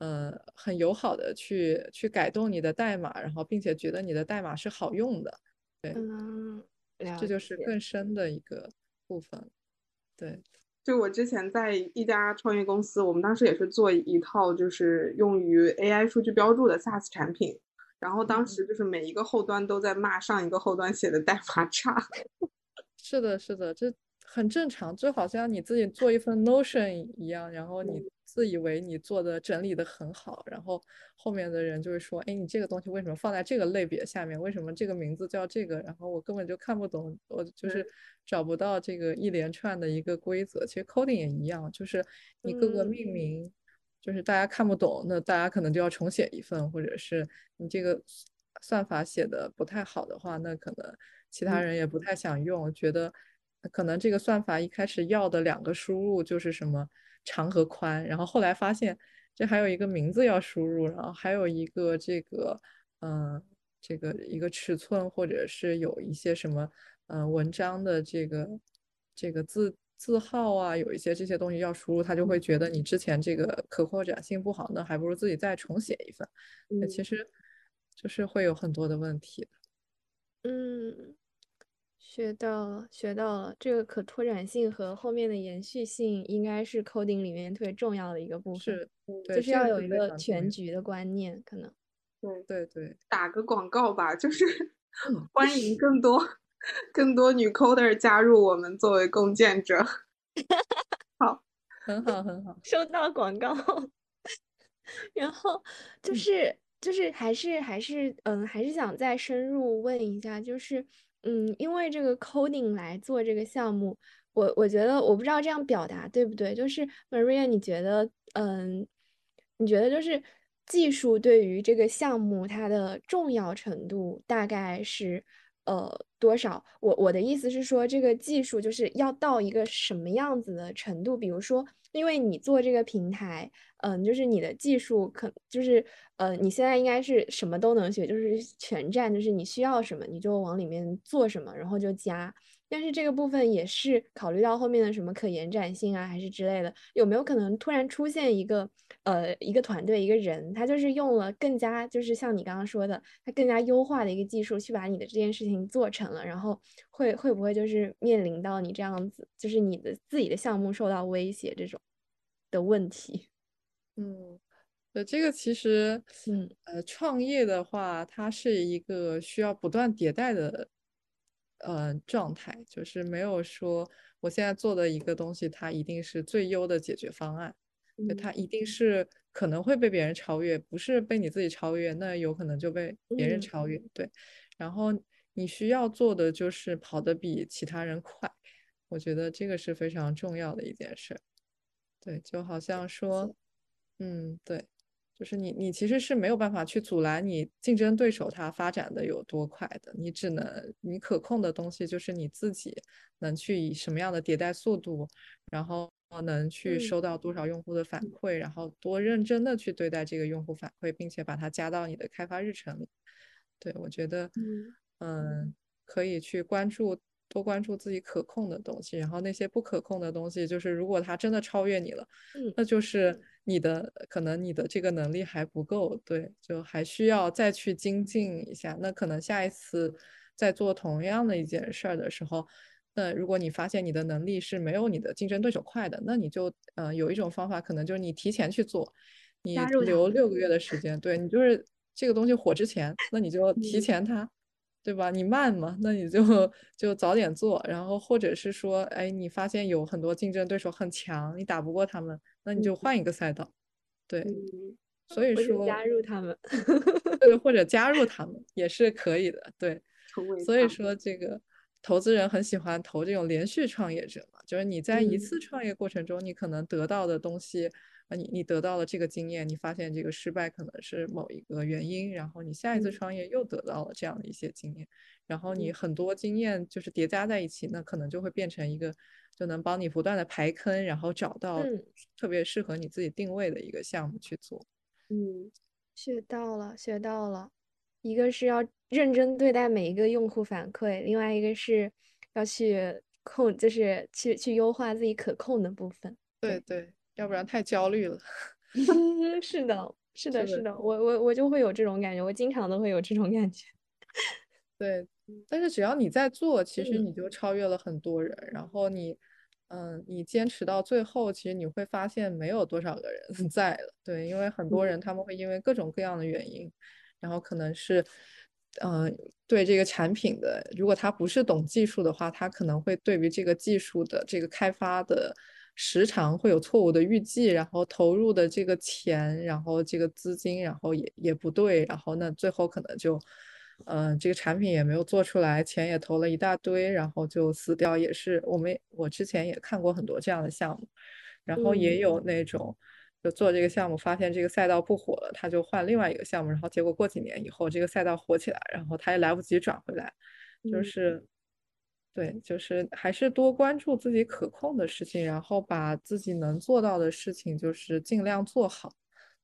呃，很友好的去去改动你的代码，然后并且觉得你的代码是好用的，嗯，了这就是。更深的一个部分。对，就我之前在一家创业公司，我们当时也是做一套就是用于 AI 数据标注的 SaaS 产品，然后当嗯时就是每一个后端都在骂上一个后端写的代码差。<laughs> 是的，是的，这很正常，就好像你自己做一份 Notion 一样，然后你自以为你做的整理的很好，然后后面的人就会说，哎，你这个东西为什么放在这个类别下面？为什么这个名字叫这个？然后我根本就看不懂，我就是找不到这个一连串的一个规则。其实 coding 也一样，就是你各个命嗯名，就是大家看不懂，那大家可能就要重写一份，或者是你这个算法写的不太好的话，那可能其他嗯人也不太想用，觉得可能这个算法一开始要的两个输入就是什么长和宽，然后后来发现这还有一个名字要输入，然后还有一个这个嗯这个一个尺寸，或者是有一些什么嗯文章的这个这个字字号啊，有一些这些东西要输入，他就会觉得你之前这个可扩展性不好，那还不如自己再重写一份。那其嗯实就是会有很多的问题的。嗯，学到了，学到了。这个可拓展性和后面的延续性应该是 coding 里面特别重要的一个部分，是，对，就是要有一个全局的观念，可能。对，对对，打个广告吧，就是嗯 <laughs> 欢迎更多更多女 coder 加入我们作为共建者。<laughs> 好很好很好。<laughs> 收到广告，然后就嗯是就是还是还是嗯，还是想再深入问一下，就是嗯，因为这个 coding 来做这个项目，我我觉得我不知道这样表达对不对，就是 Maria，你觉得嗯，你觉得就是技术对于这个项目它的重要程度大概是呃多少？我我的意思是说，这个技术就是要到一个什么样子的程度？比如说，因为你做这个平台，嗯、就是你的技术可就是呃，你现在应该是什么都能学，就是全站，就是你需要什么你就往里面做什么，然后就加。但是这个部分也是考虑到后面的什么可延展性啊，还是之类的，有没有可能突然出现一个呃一个团队一个人，他就是用了更加就是像你刚刚说的，他更加优化的一个技术去把你的这件事情做成了，然后会会不会就是面临到你这样子，就是你的自己的项目受到威胁这种的问题？<laughs> 嗯，呃，这个其实，嗯呃，创业的话，它是一个需要不断迭代的，呃，状态，就是没有说我现在做的一个东西，它一定是最优的解决方案，就，它一定是可能会被别人超越，不是被你自己超越，那有可能就被别人嗯超越，对，然后你需要做的就是跑得比其他人快。我觉得这个是非常重要的一件事。对，就好像说，嗯，对，就是你你其实是没有办法去阻拦你竞争对手他发展的有多快的，你只能你可控的东西就是你自己能去以什么样的迭代速度，然后能去收到多少用户的反馈，然后多认真的去对待这个用户反馈，并且把它加到你的开发日程里。对我觉得，嗯，可以去关注。多关注自己可控的东西，然后那些不可控的东西，就是如果它真的超越你了，嗯，那就是你的可能你的这个能力还不够，对，就还需要再去精进一下。那可能下一次在做同样的一件事儿的时候，那如果你发现你的能力是没有你的竞争对手快的，那你就呃有一种方法，可能就是你提前去做，你留六个月的时间，对你就是这个东西火之前，那你就提前它。对吧？你慢嘛，那你就就早点做，然后或者是说，哎，你发现有很多竞争对手很强，你打不过他们，那你就换一个赛道。对，所以说加入他们，对，<laughs> 或者加入他们也是可以的。对，所以说这个投资人很喜欢投这种连续创业者嘛，就是你在一次创业过程中，你可能得到的东西。啊，你你得到了这个经验，你发现这个失败可能是某一个原因，然后你下一次创业又得到了这样的一些经验，然后你很多经验就是叠加在一起，那可能就会变成一个就能帮你不断的排坑，然后找到特别适合你自己定位的一个项目去做。嗯，学到了，学到了，一个是要认真对待每一个用户反馈，另外一个是要去控，就是去去优化自己可控的部分。对对。要不然太焦虑了。<laughs> 是的，是的，是的，我我我就会有这种感觉，我经常都会有这种感觉。<laughs> 对，但是只要你在做，其实你就超越了很多人。然后你，嗯，你坚持到最后，其实你会发现没有多少个人 <laughs> 在了。对，因为很多人他们会因为各种各样的原因，然后可能是，嗯，对这个产品的，如果他不是懂技术的话，他可能会对于这个技术的这个开发的。时常会有错误的预计，然后投入的这个钱，然后这个资金，然后也也不对，然后那最后可能就，嗯，这个产品也没有做出来，钱也投了一大堆，然后就死掉。也是我们我之前也看过很多这样的项目，然后也有那种就做这个项目，发现这个赛道不火了，他就换另外一个项目，然后结果过几年以后这个赛道火起来，然后他也来不及转回来，就是。对，就是还是多关注自己可控的事情，然后把自己能做到的事情就是尽量做好。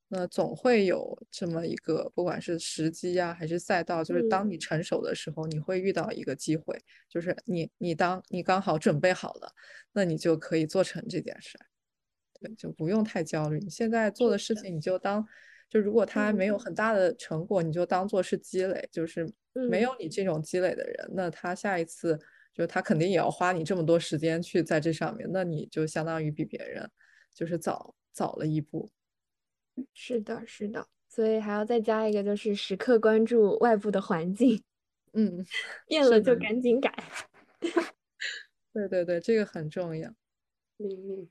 那总会有这么一个，不管是时机呀，还是赛道，就是当你成熟的时候，你会遇到一个机会，就是你你当你刚好准备好了，那你就可以做成这件事。对，就不用太焦虑。你现在做的事情，你就当就如果它没有很大的成果，你就当做是积累。就是没有你这种积累的人，那他下一次。就他肯定也要花你这么多时间去在这上面，那你就相当于比别人就是早早了一步。是的，是的，所以还要再加一个，就是时刻关注外部的环境。<laughs> 嗯，<laughs> 变了就赶紧改。<laughs> 对对对，这个很重要。嗯嗯。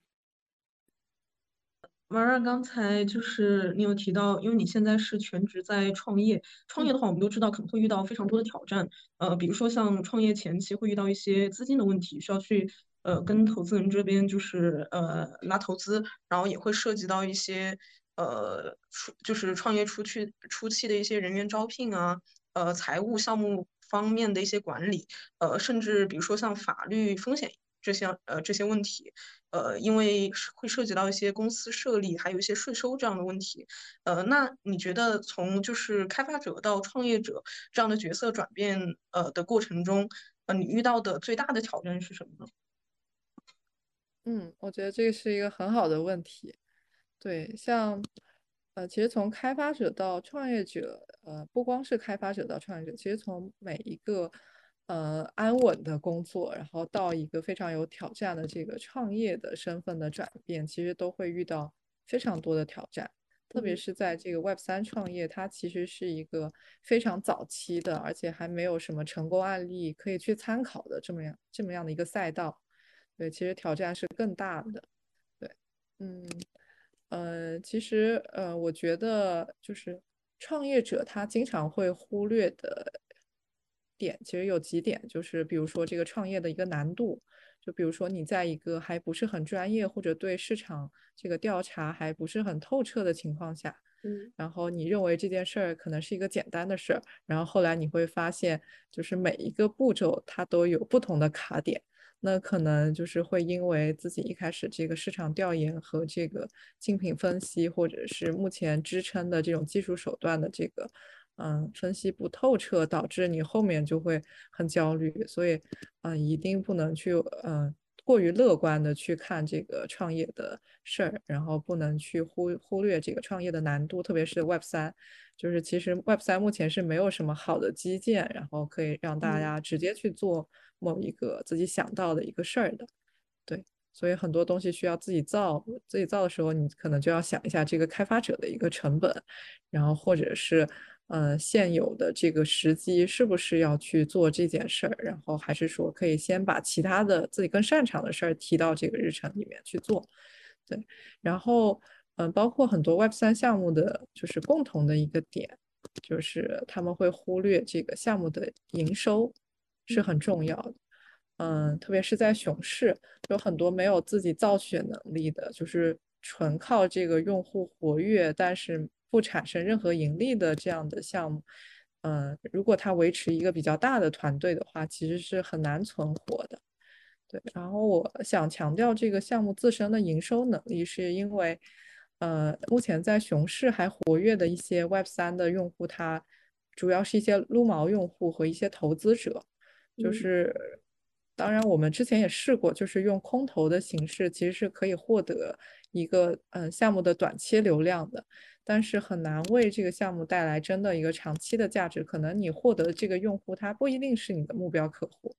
马儿刚才就是你有提到，因为你现在是全职在创业，创业的话，我们都知道可能会遇到非常多的挑战，呃，比如说像创业前期会遇到一些资金的问题，需要去呃跟投资人这边就是呃拉投资，然后也会涉及到一些呃初就是创业初期初期的一些人员招聘啊，呃财务项目方面的一些管理，呃甚至比如说像法律风险。这些呃这些问题，呃，因为会涉及到一些公司设立，还有一些税收这样的问题，呃，那你觉得从就是开发者到创业者这样的角色转变呃的过程中，呃，你遇到的最大的挑战是什么呢？嗯，我觉得这是一个很好的问题。对，像呃，其实从开发者到创业者，呃，不光是开发者到创业者，其实从每一个。呃，安稳的工作，然后到一个非常有挑战的这个创业的身份的转变，其实都会遇到非常多的挑战。特别是在这个 Web 三创业，它其实是一个非常早期的，而且还没有什么成功案例可以去参考的这么样这么样的一个赛道。对，其实挑战是更大的。对，嗯，呃，其实呃，我觉得就是创业者他经常会忽略的。点，其实有几点，就是比如说这个创业的一个难度，就比如说你在一个还不是很专业或者对市场这个调查还不是很透彻的情况下，嗯，然后你认为这件事儿可能是一个简单的事儿，然后后来你会发现，就是每一个步骤它都有不同的卡点。那可能就是会因为自己一开始这个市场调研和这个竞品分析，或者是目前支撑的这种技术手段的这个嗯分析不透彻，导致你后面就会很焦虑。所以嗯，一定不能去嗯过于乐观的去看这个创业的事儿，然后不能去忽忽略这个创业的难度，特别是 Web 三，就是其实 Web 三目前是没有什么好的基建，然后可以让大家直接去做。某一个自己想到的一个事儿的，对，所以很多东西需要自己造，自己造的时候，你可能就要想一下这个开发者的一个成本，然后或者是呃现有的这个时机是不是要去做这件事儿，然后还是说可以先把其他的自己更擅长的事儿提到这个日程里面去做，对，然后嗯，包括很多 Web 三项目的就是共同的一个点，就是他们会忽略这个项目的营收。是很重要的，嗯，特别是在熊市，有很多没有自己造血能力的，就是纯靠这个用户活跃，但是不产生任何盈利的这样的项目，嗯，如果它维持一个比较大的团队的话，其实是很难存活的。对，然后我想强调这个项目自身的营收能力，是因为，呃，目前在熊市还活跃的一些 Web 三的用户，它主要是一些撸毛用户和一些投资者。就是，当然，我们之前也试过，就是用空投的形式，其实是可以获得一个嗯项目的短期流量的，但是很难为这个项目带来真的一个长期的价值。可能你获得这个用户，他不一定是你的目标客户。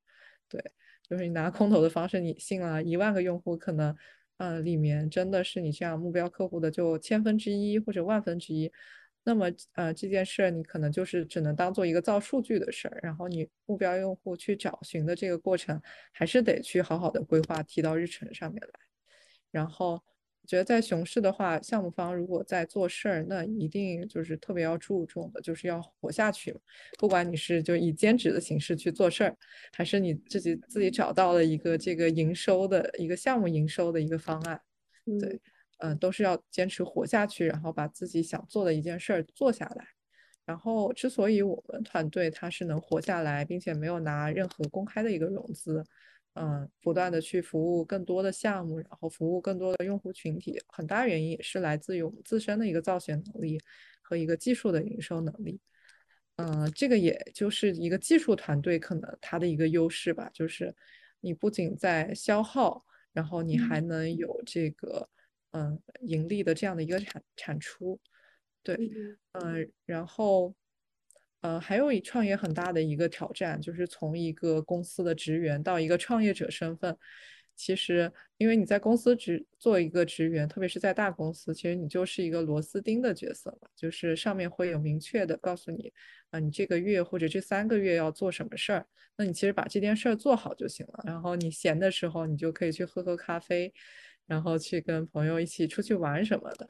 对，就是你拿空投的方式，你信了一万个用户，可能嗯里面真的是你这样目标客户的就千分之一或者万分之一。那么，呃，这件事你可能就是只能当做一个造数据的事儿，然后你目标用户去找寻的这个过程，还是得去好好的规划，提到日程上面来。然后，觉得在熊市的话，项目方如果在做事儿，那一定就是特别要注重的，就是要活下去。不管你是就以兼职的形式去做事儿，还是你自己自己找到了一个这个营收的一个项目营收的一个方案，对。嗯，都是要坚持活下去，然后把自己想做的一件事儿做下来。然后，之所以我们团队它是能活下来，并且没有拿任何公开的一个融资，嗯，不断的去服务更多的项目，然后服务更多的用户群体，很大原因也是来自于我们自身的一个造血能力和一个技术的营收能力。嗯，这个也就是一个技术团队可能它的一个优势吧，就是你不仅在消耗，然后你还能有这个。嗯，盈利的这样的一个产产出，对，嗯，然后，呃，还有一创业很大的一个挑战，就是从一个公司的职员到一个创业者身份。其实，因为你在公司职做一个职员，特别是在大公司，其实你就是一个螺丝钉的角色嘛，就是上面会有明确的告诉你，啊，你这个月或者这三个月要做什么事儿，那你其实把这件事儿做好就行了。然后你闲的时候，你就可以去喝喝咖啡。然后去跟朋友一起出去玩什么的，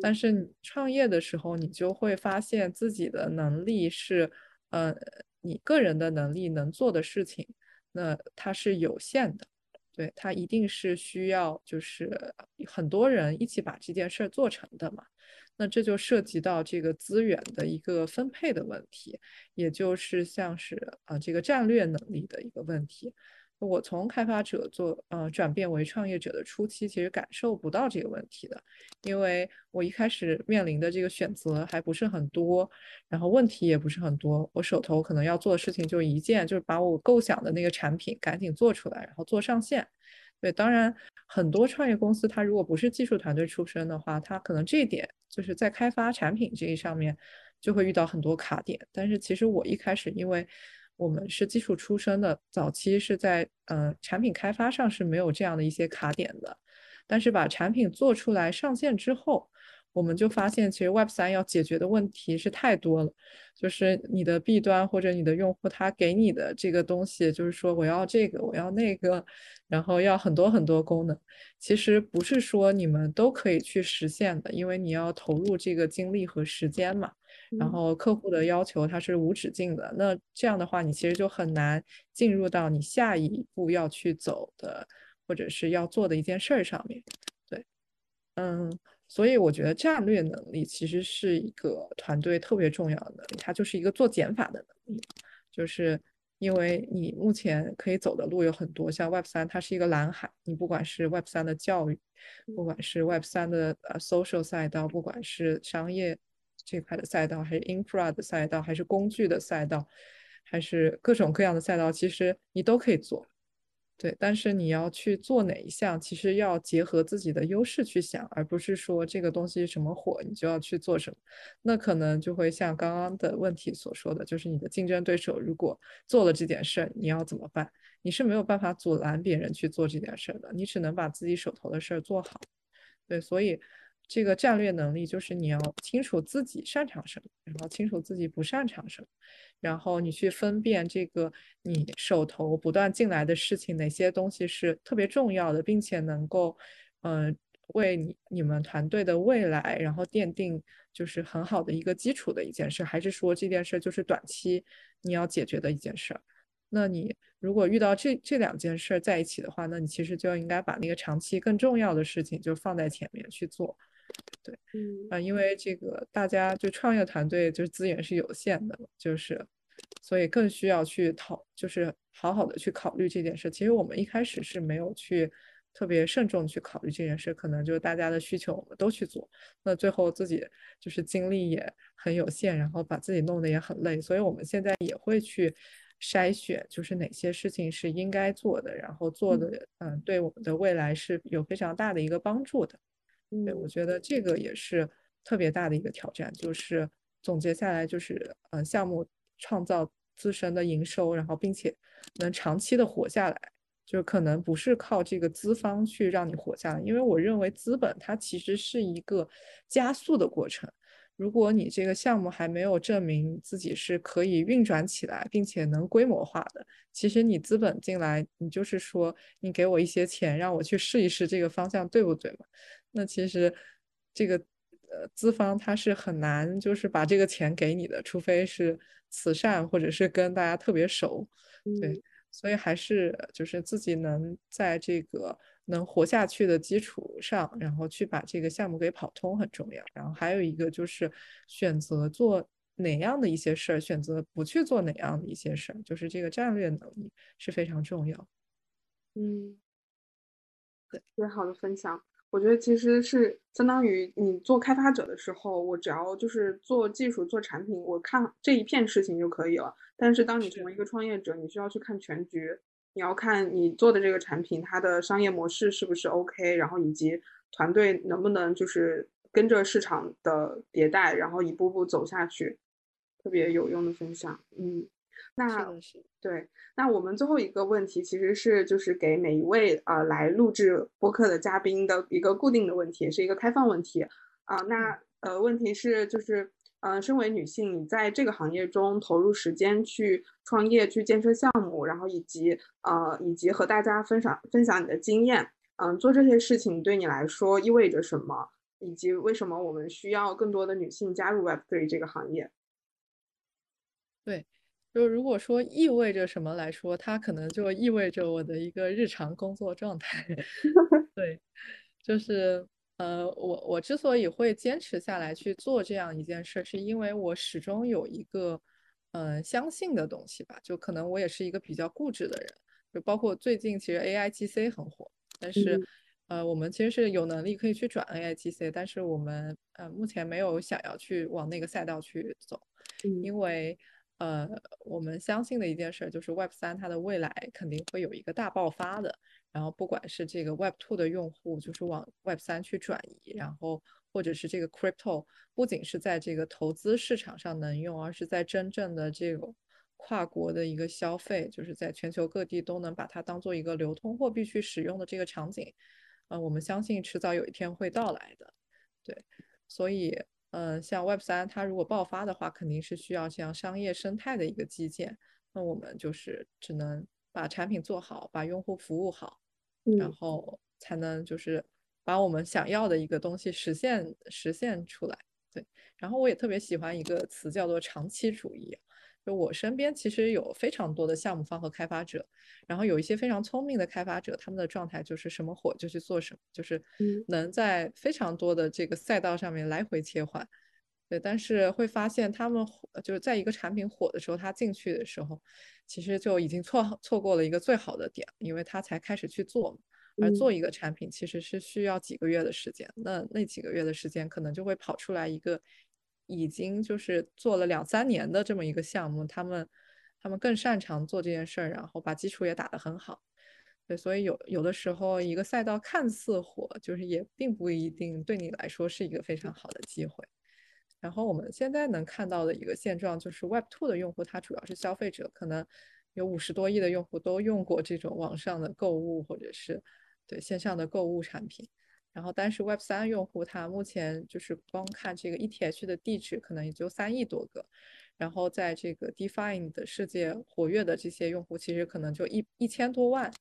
但是你创业的时候，你就会发现自己的能力是，呃，你个人的能力能做的事情，那它是有限的，对，它一定是需要就是很多人一起把这件事儿做成的嘛，那这就涉及到这个资源的一个分配的问题，也就是像是啊这个战略能力的一个问题。我从开发者做呃转变为创业者的初期，其实感受不到这个问题的，因为我一开始面临的这个选择还不是很多，然后问题也不是很多，我手头可能要做的事情就一件，就是把我构想的那个产品赶紧做出来，然后做上线。对，当然很多创业公司，它如果不是技术团队出身的话，它可能这一点就是在开发产品这一上面就会遇到很多卡点。但是其实我一开始因为我们是技术出身的，早期是在呃产品开发上是没有这样的一些卡点的，但是把产品做出来上线之后，我们就发现其实 Web 三要解决的问题是太多了，就是你的 B 端或者你的用户他给你的这个东西，就是说我要这个我要那个，然后要很多很多功能，其实不是说你们都可以去实现的，因为你要投入这个精力和时间嘛。然后客户的要求它是无止境的。那这样的话，你其实就很难进入到你下一步要去走的或者是要做的一件事儿上面。对，嗯，所以我觉得战略能力其实是一个团队特别重要的能力，它就是一个做减法的能力，就是。因为你目前可以走的路有很多，像 Web 三，它是一个蓝海。你不管是 Web 三的教育，不管是 Web 三的呃 social 赛道，不管是商业这块的赛道，还是 infra 的赛道，还是工具的赛道，还是各种各样的赛道，其实你都可以做。对，但是你要去做哪一项，其实要结合自己的优势去想，而不是说这个东西什么火，你就要去做什么。那可能就会像刚刚的问题所说的，就是你的竞争对手如果做了这件事儿，你要怎么办？你是没有办法阻拦别人去做这件事儿的，你只能把自己手头的事儿做好。对，所以。这个战略能力就是你要清楚自己擅长什么，然后清楚自己不擅长什么，然后你去分辨这个你手头不断进来的事情哪些东西是特别重要的，并且能够，嗯，为你你们团队的未来然后奠定就是很好的一个基础的一件事，还是说这件事就是短期你要解决的一件事？那你如果遇到这这两件事在一起的话，那你其实就应该把那个长期更重要的事情就放在前面去做。对，嗯啊，因为这个大家就创业团队就是资源是有限的，就是所以更需要去讨，就是好好的去考虑这件事。其实我们一开始是没有去特别慎重去考虑这件事，可能就是大家的需求我们都去做，那最后自己就是精力也很有限，然后把自己弄得也很累。所以我们现在也会去筛选，就是哪些事情是应该做的，然后做的嗯，对我们的未来是有非常大的一个帮助的。对，我觉得这个也是特别大的一个挑战，就是总结下来就是，呃，项目创造自身的营收，然后并且能长期的活下来，就可能不是靠这个资方去让你活下来，因为我认为资本它其实是一个加速的过程，如果你这个项目还没有证明自己是可以运转起来，并且能规模化的，其实你资本进来，你就是说你给我一些钱，让我去试一试这个方向对不对嘛？那其实，这个呃资方他是很难就是把这个钱给你的，除非是慈善或者是跟大家特别熟，对，所以还是就是自己能在这个能活下去的基础上，然后去把这个项目给跑通很重要。然后还有一个就是选择做哪样的一些事儿，选择不去做哪样的一些事儿，就是这个战略能力是非常重要。嗯，对，特别好的分享。我觉得其实是相当于你做开发者的时候，我只要就是做技术、做产品，我看这一片事情就可以了。但是当你成为一个创业者，你需要去看全局，你要看你做的这个产品它的商业模式是不是 OK，然后以及团队能不能就是跟着市场的迭代，然后一步步走下去。特别有用的分享，嗯。那对，那我们最后一个问题其实是就是给每一位呃来录制播客的嘉宾的一个固定的问题，是一个开放问题啊。那呃问题是就是呃，身为女性，你在这个行业中投入时间去创业、去建设项目，然后以及呃以及和大家分享分享你的经验，嗯，做这些事情对你来说意味着什么，以及为什么我们需要更多的女性加入 Web3 这个行业？对。就如果说意味着什么来说，它可能就意味着我的一个日常工作状态。<laughs> 对，就是呃，我我之所以会坚持下来去做这样一件事，是因为我始终有一个嗯相信的东西吧。就可能我也是一个比较固执的人。就包括最近其实 A I G C 很火，但是呃，我们其实是有能力可以去转 A I G C，但是我们呃目前没有想要去往那个赛道去走，因为。呃，我们相信的一件事就是 Web 三它的未来肯定会有一个大爆发的。然后不管是这个 Web two 的用户，就是往 Web 三去转移，然后或者是这个 Crypto，不仅是在这个投资市场上能用，而是在真正的这种跨国的一个消费，就是在全球各地都能把它当做一个流通货币去使用的这个场景，呃，我们相信迟早有一天会到来的。对，所以。嗯，像 Web 三，它如果爆发的话，肯定是需要像商业生态的一个基建。那我们就是只能把产品做好，把用户服务好，然后才能就是把我们想要的一个东西实现实现出来。对，然后我也特别喜欢一个词叫做长期主义。就我身边其实有非常多的项目方和开发者，然后有一些非常聪明的开发者，他们的状态就是什么火就去做什么，就是能在非常多的这个赛道上面来回切换。对，但是会发现他们火就是在一个产品火的时候，他进去的时候，其实就已经错错过了一个最好的点，因为他才开始去做，而做一个产品其实是需要几个月的时间，那那几个月的时间可能就会跑出来一个。已经就是做了两三年的这么一个项目，他们他们更擅长做这件事儿，然后把基础也打得很好。对，所以有有的时候一个赛道看似火，就是也并不一定对你来说是一个非常好的机会。然后我们现在能看到的一个现状就是 Web Two 的用户，他主要是消费者，可能有五十多亿的用户都用过这种网上的购物或者是对线上的购物产品。然后，但是 Web 三用户他目前就是光看这个 ETH 的地址，可能也就三亿多个。然后在这个 Define 的世界活跃的这些用户，其实可能就一一千多万。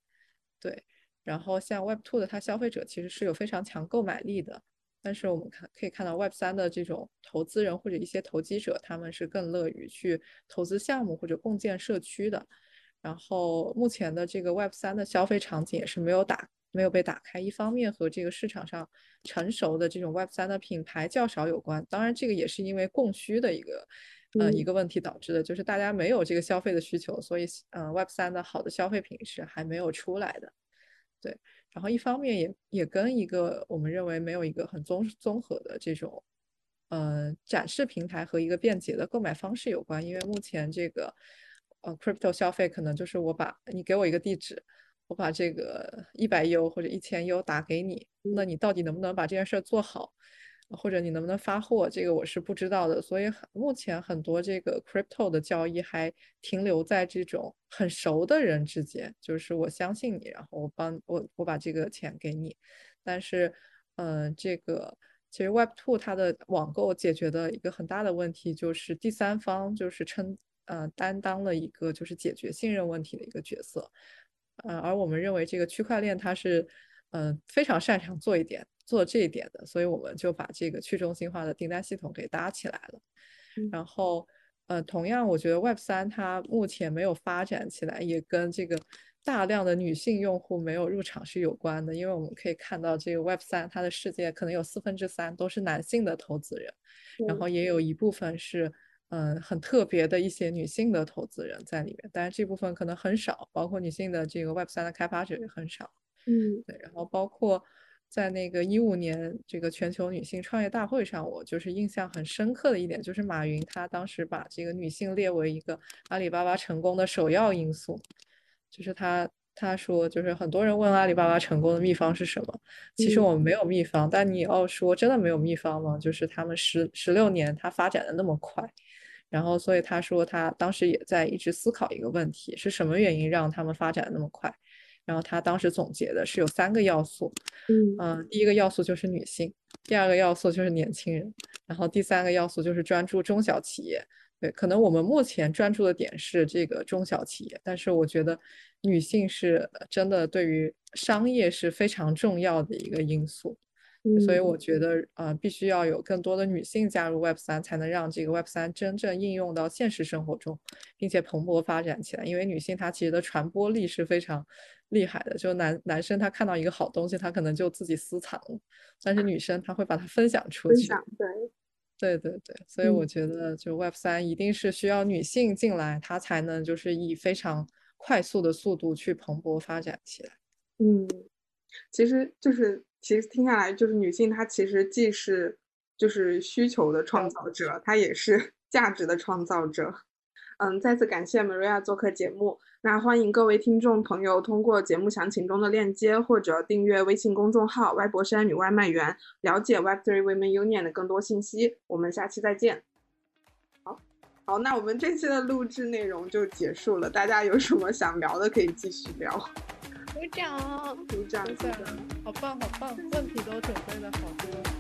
对。然后像 Web two 的，它消费者其实是有非常强购买力的。但是我们看可以看到 Web 三的这种投资人或者一些投机者，他们是更乐于去投资项目或者共建社区的。然后目前的这个 Web 三的消费场景也是没有打。没有被打开，一方面和这个市场上成熟的这种 Web 三的品牌较少有关，当然这个也是因为供需的一个呃一个问题导致的，就是大家没有这个消费的需求，所以呃 Web 三的好的消费品是还没有出来的。对，然后一方面也也跟一个我们认为没有一个很综综合的这种呃展示平台和一个便捷的购买方式有关，因为目前这个呃 Crypto 消费可能就是我把你给我一个地址。我把这个一百 U 或者一千 U 打给你，那你到底能不能把这件事做好，或者你能不能发货，这个我是不知道的。所以目前很多这个 crypto 的交易还停留在这种很熟的人之间，就是我相信你，然后我帮我我把这个钱给你。但是，嗯，这个其实 Web Two 它的网购解决的一个很大的问题就是第三方就是称呃担当了一个就是解决信任问题的一个角色。呃，而我们认为这个区块链它是，嗯，非常擅长做一点做这一点的，所以我们就把这个去中心化的订单系统给搭起来了。然后，呃，同样，我觉得 Web 三它目前没有发展起来，也跟这个大量的女性用户没有入场是有关的。因为我们可以看到，这个 Web 三它的世界可能有四分之三都是男性的投资人，然后也有一部分是。嗯，很特别的一些女性的投资人在里面，但是这部分可能很少，包括女性的这个 Web 三的开发者也很少。嗯，对。然后包括在那个一五年这个全球女性创业大会上，我就是印象很深刻的一点，就是马云他当时把这个女性列为一个阿里巴巴成功的首要因素，就是他他说，就是很多人问阿里巴巴成功的秘方是什么，其实我们没有秘方，但你要说真的没有秘方吗？就是他们十十六年他发展的那么快。然后，所以他说他当时也在一直思考一个问题：是什么原因让他们发展那么快？然后他当时总结的是有三个要素，嗯第一个要素就是女性，第二个要素就是年轻人，然后第三个要素就是专注中小企业。对，可能我们目前专注的点是这个中小企业，但是我觉得女性是真的对于商业是非常重要的一个因素。所以我觉得，呃，必须要有更多的女性加入 Web 三，才能让这个 Web 三真正应用到现实生活中，并且蓬勃发展起来。因为女性她其实的传播力是非常厉害的，就男男生他看到一个好东西，他可能就自己私藏了，但是女生她会把它分享出去。对，对对对。所以我觉得，就 Web 三一定是需要女性进来，它才能就是以非常快速的速度去蓬勃发展起来。嗯，其实就是。其实听下来，就是女性她其实既是就是需求的创造者，她也是 <laughs> 价值的创造者。嗯，再次感谢 Maria 做客节目。那欢迎各位听众朋友通过节目详情中的链接，或者订阅微信公众号“歪博山女外卖员”，了解 Web3 Women Union 的更多信息。我们下期再见。好，好，那我们这期的录制内容就结束了。大家有什么想聊的，可以继续聊。鼓掌，鼓掌，鼓掌，好棒，好棒，问题都准备了好多。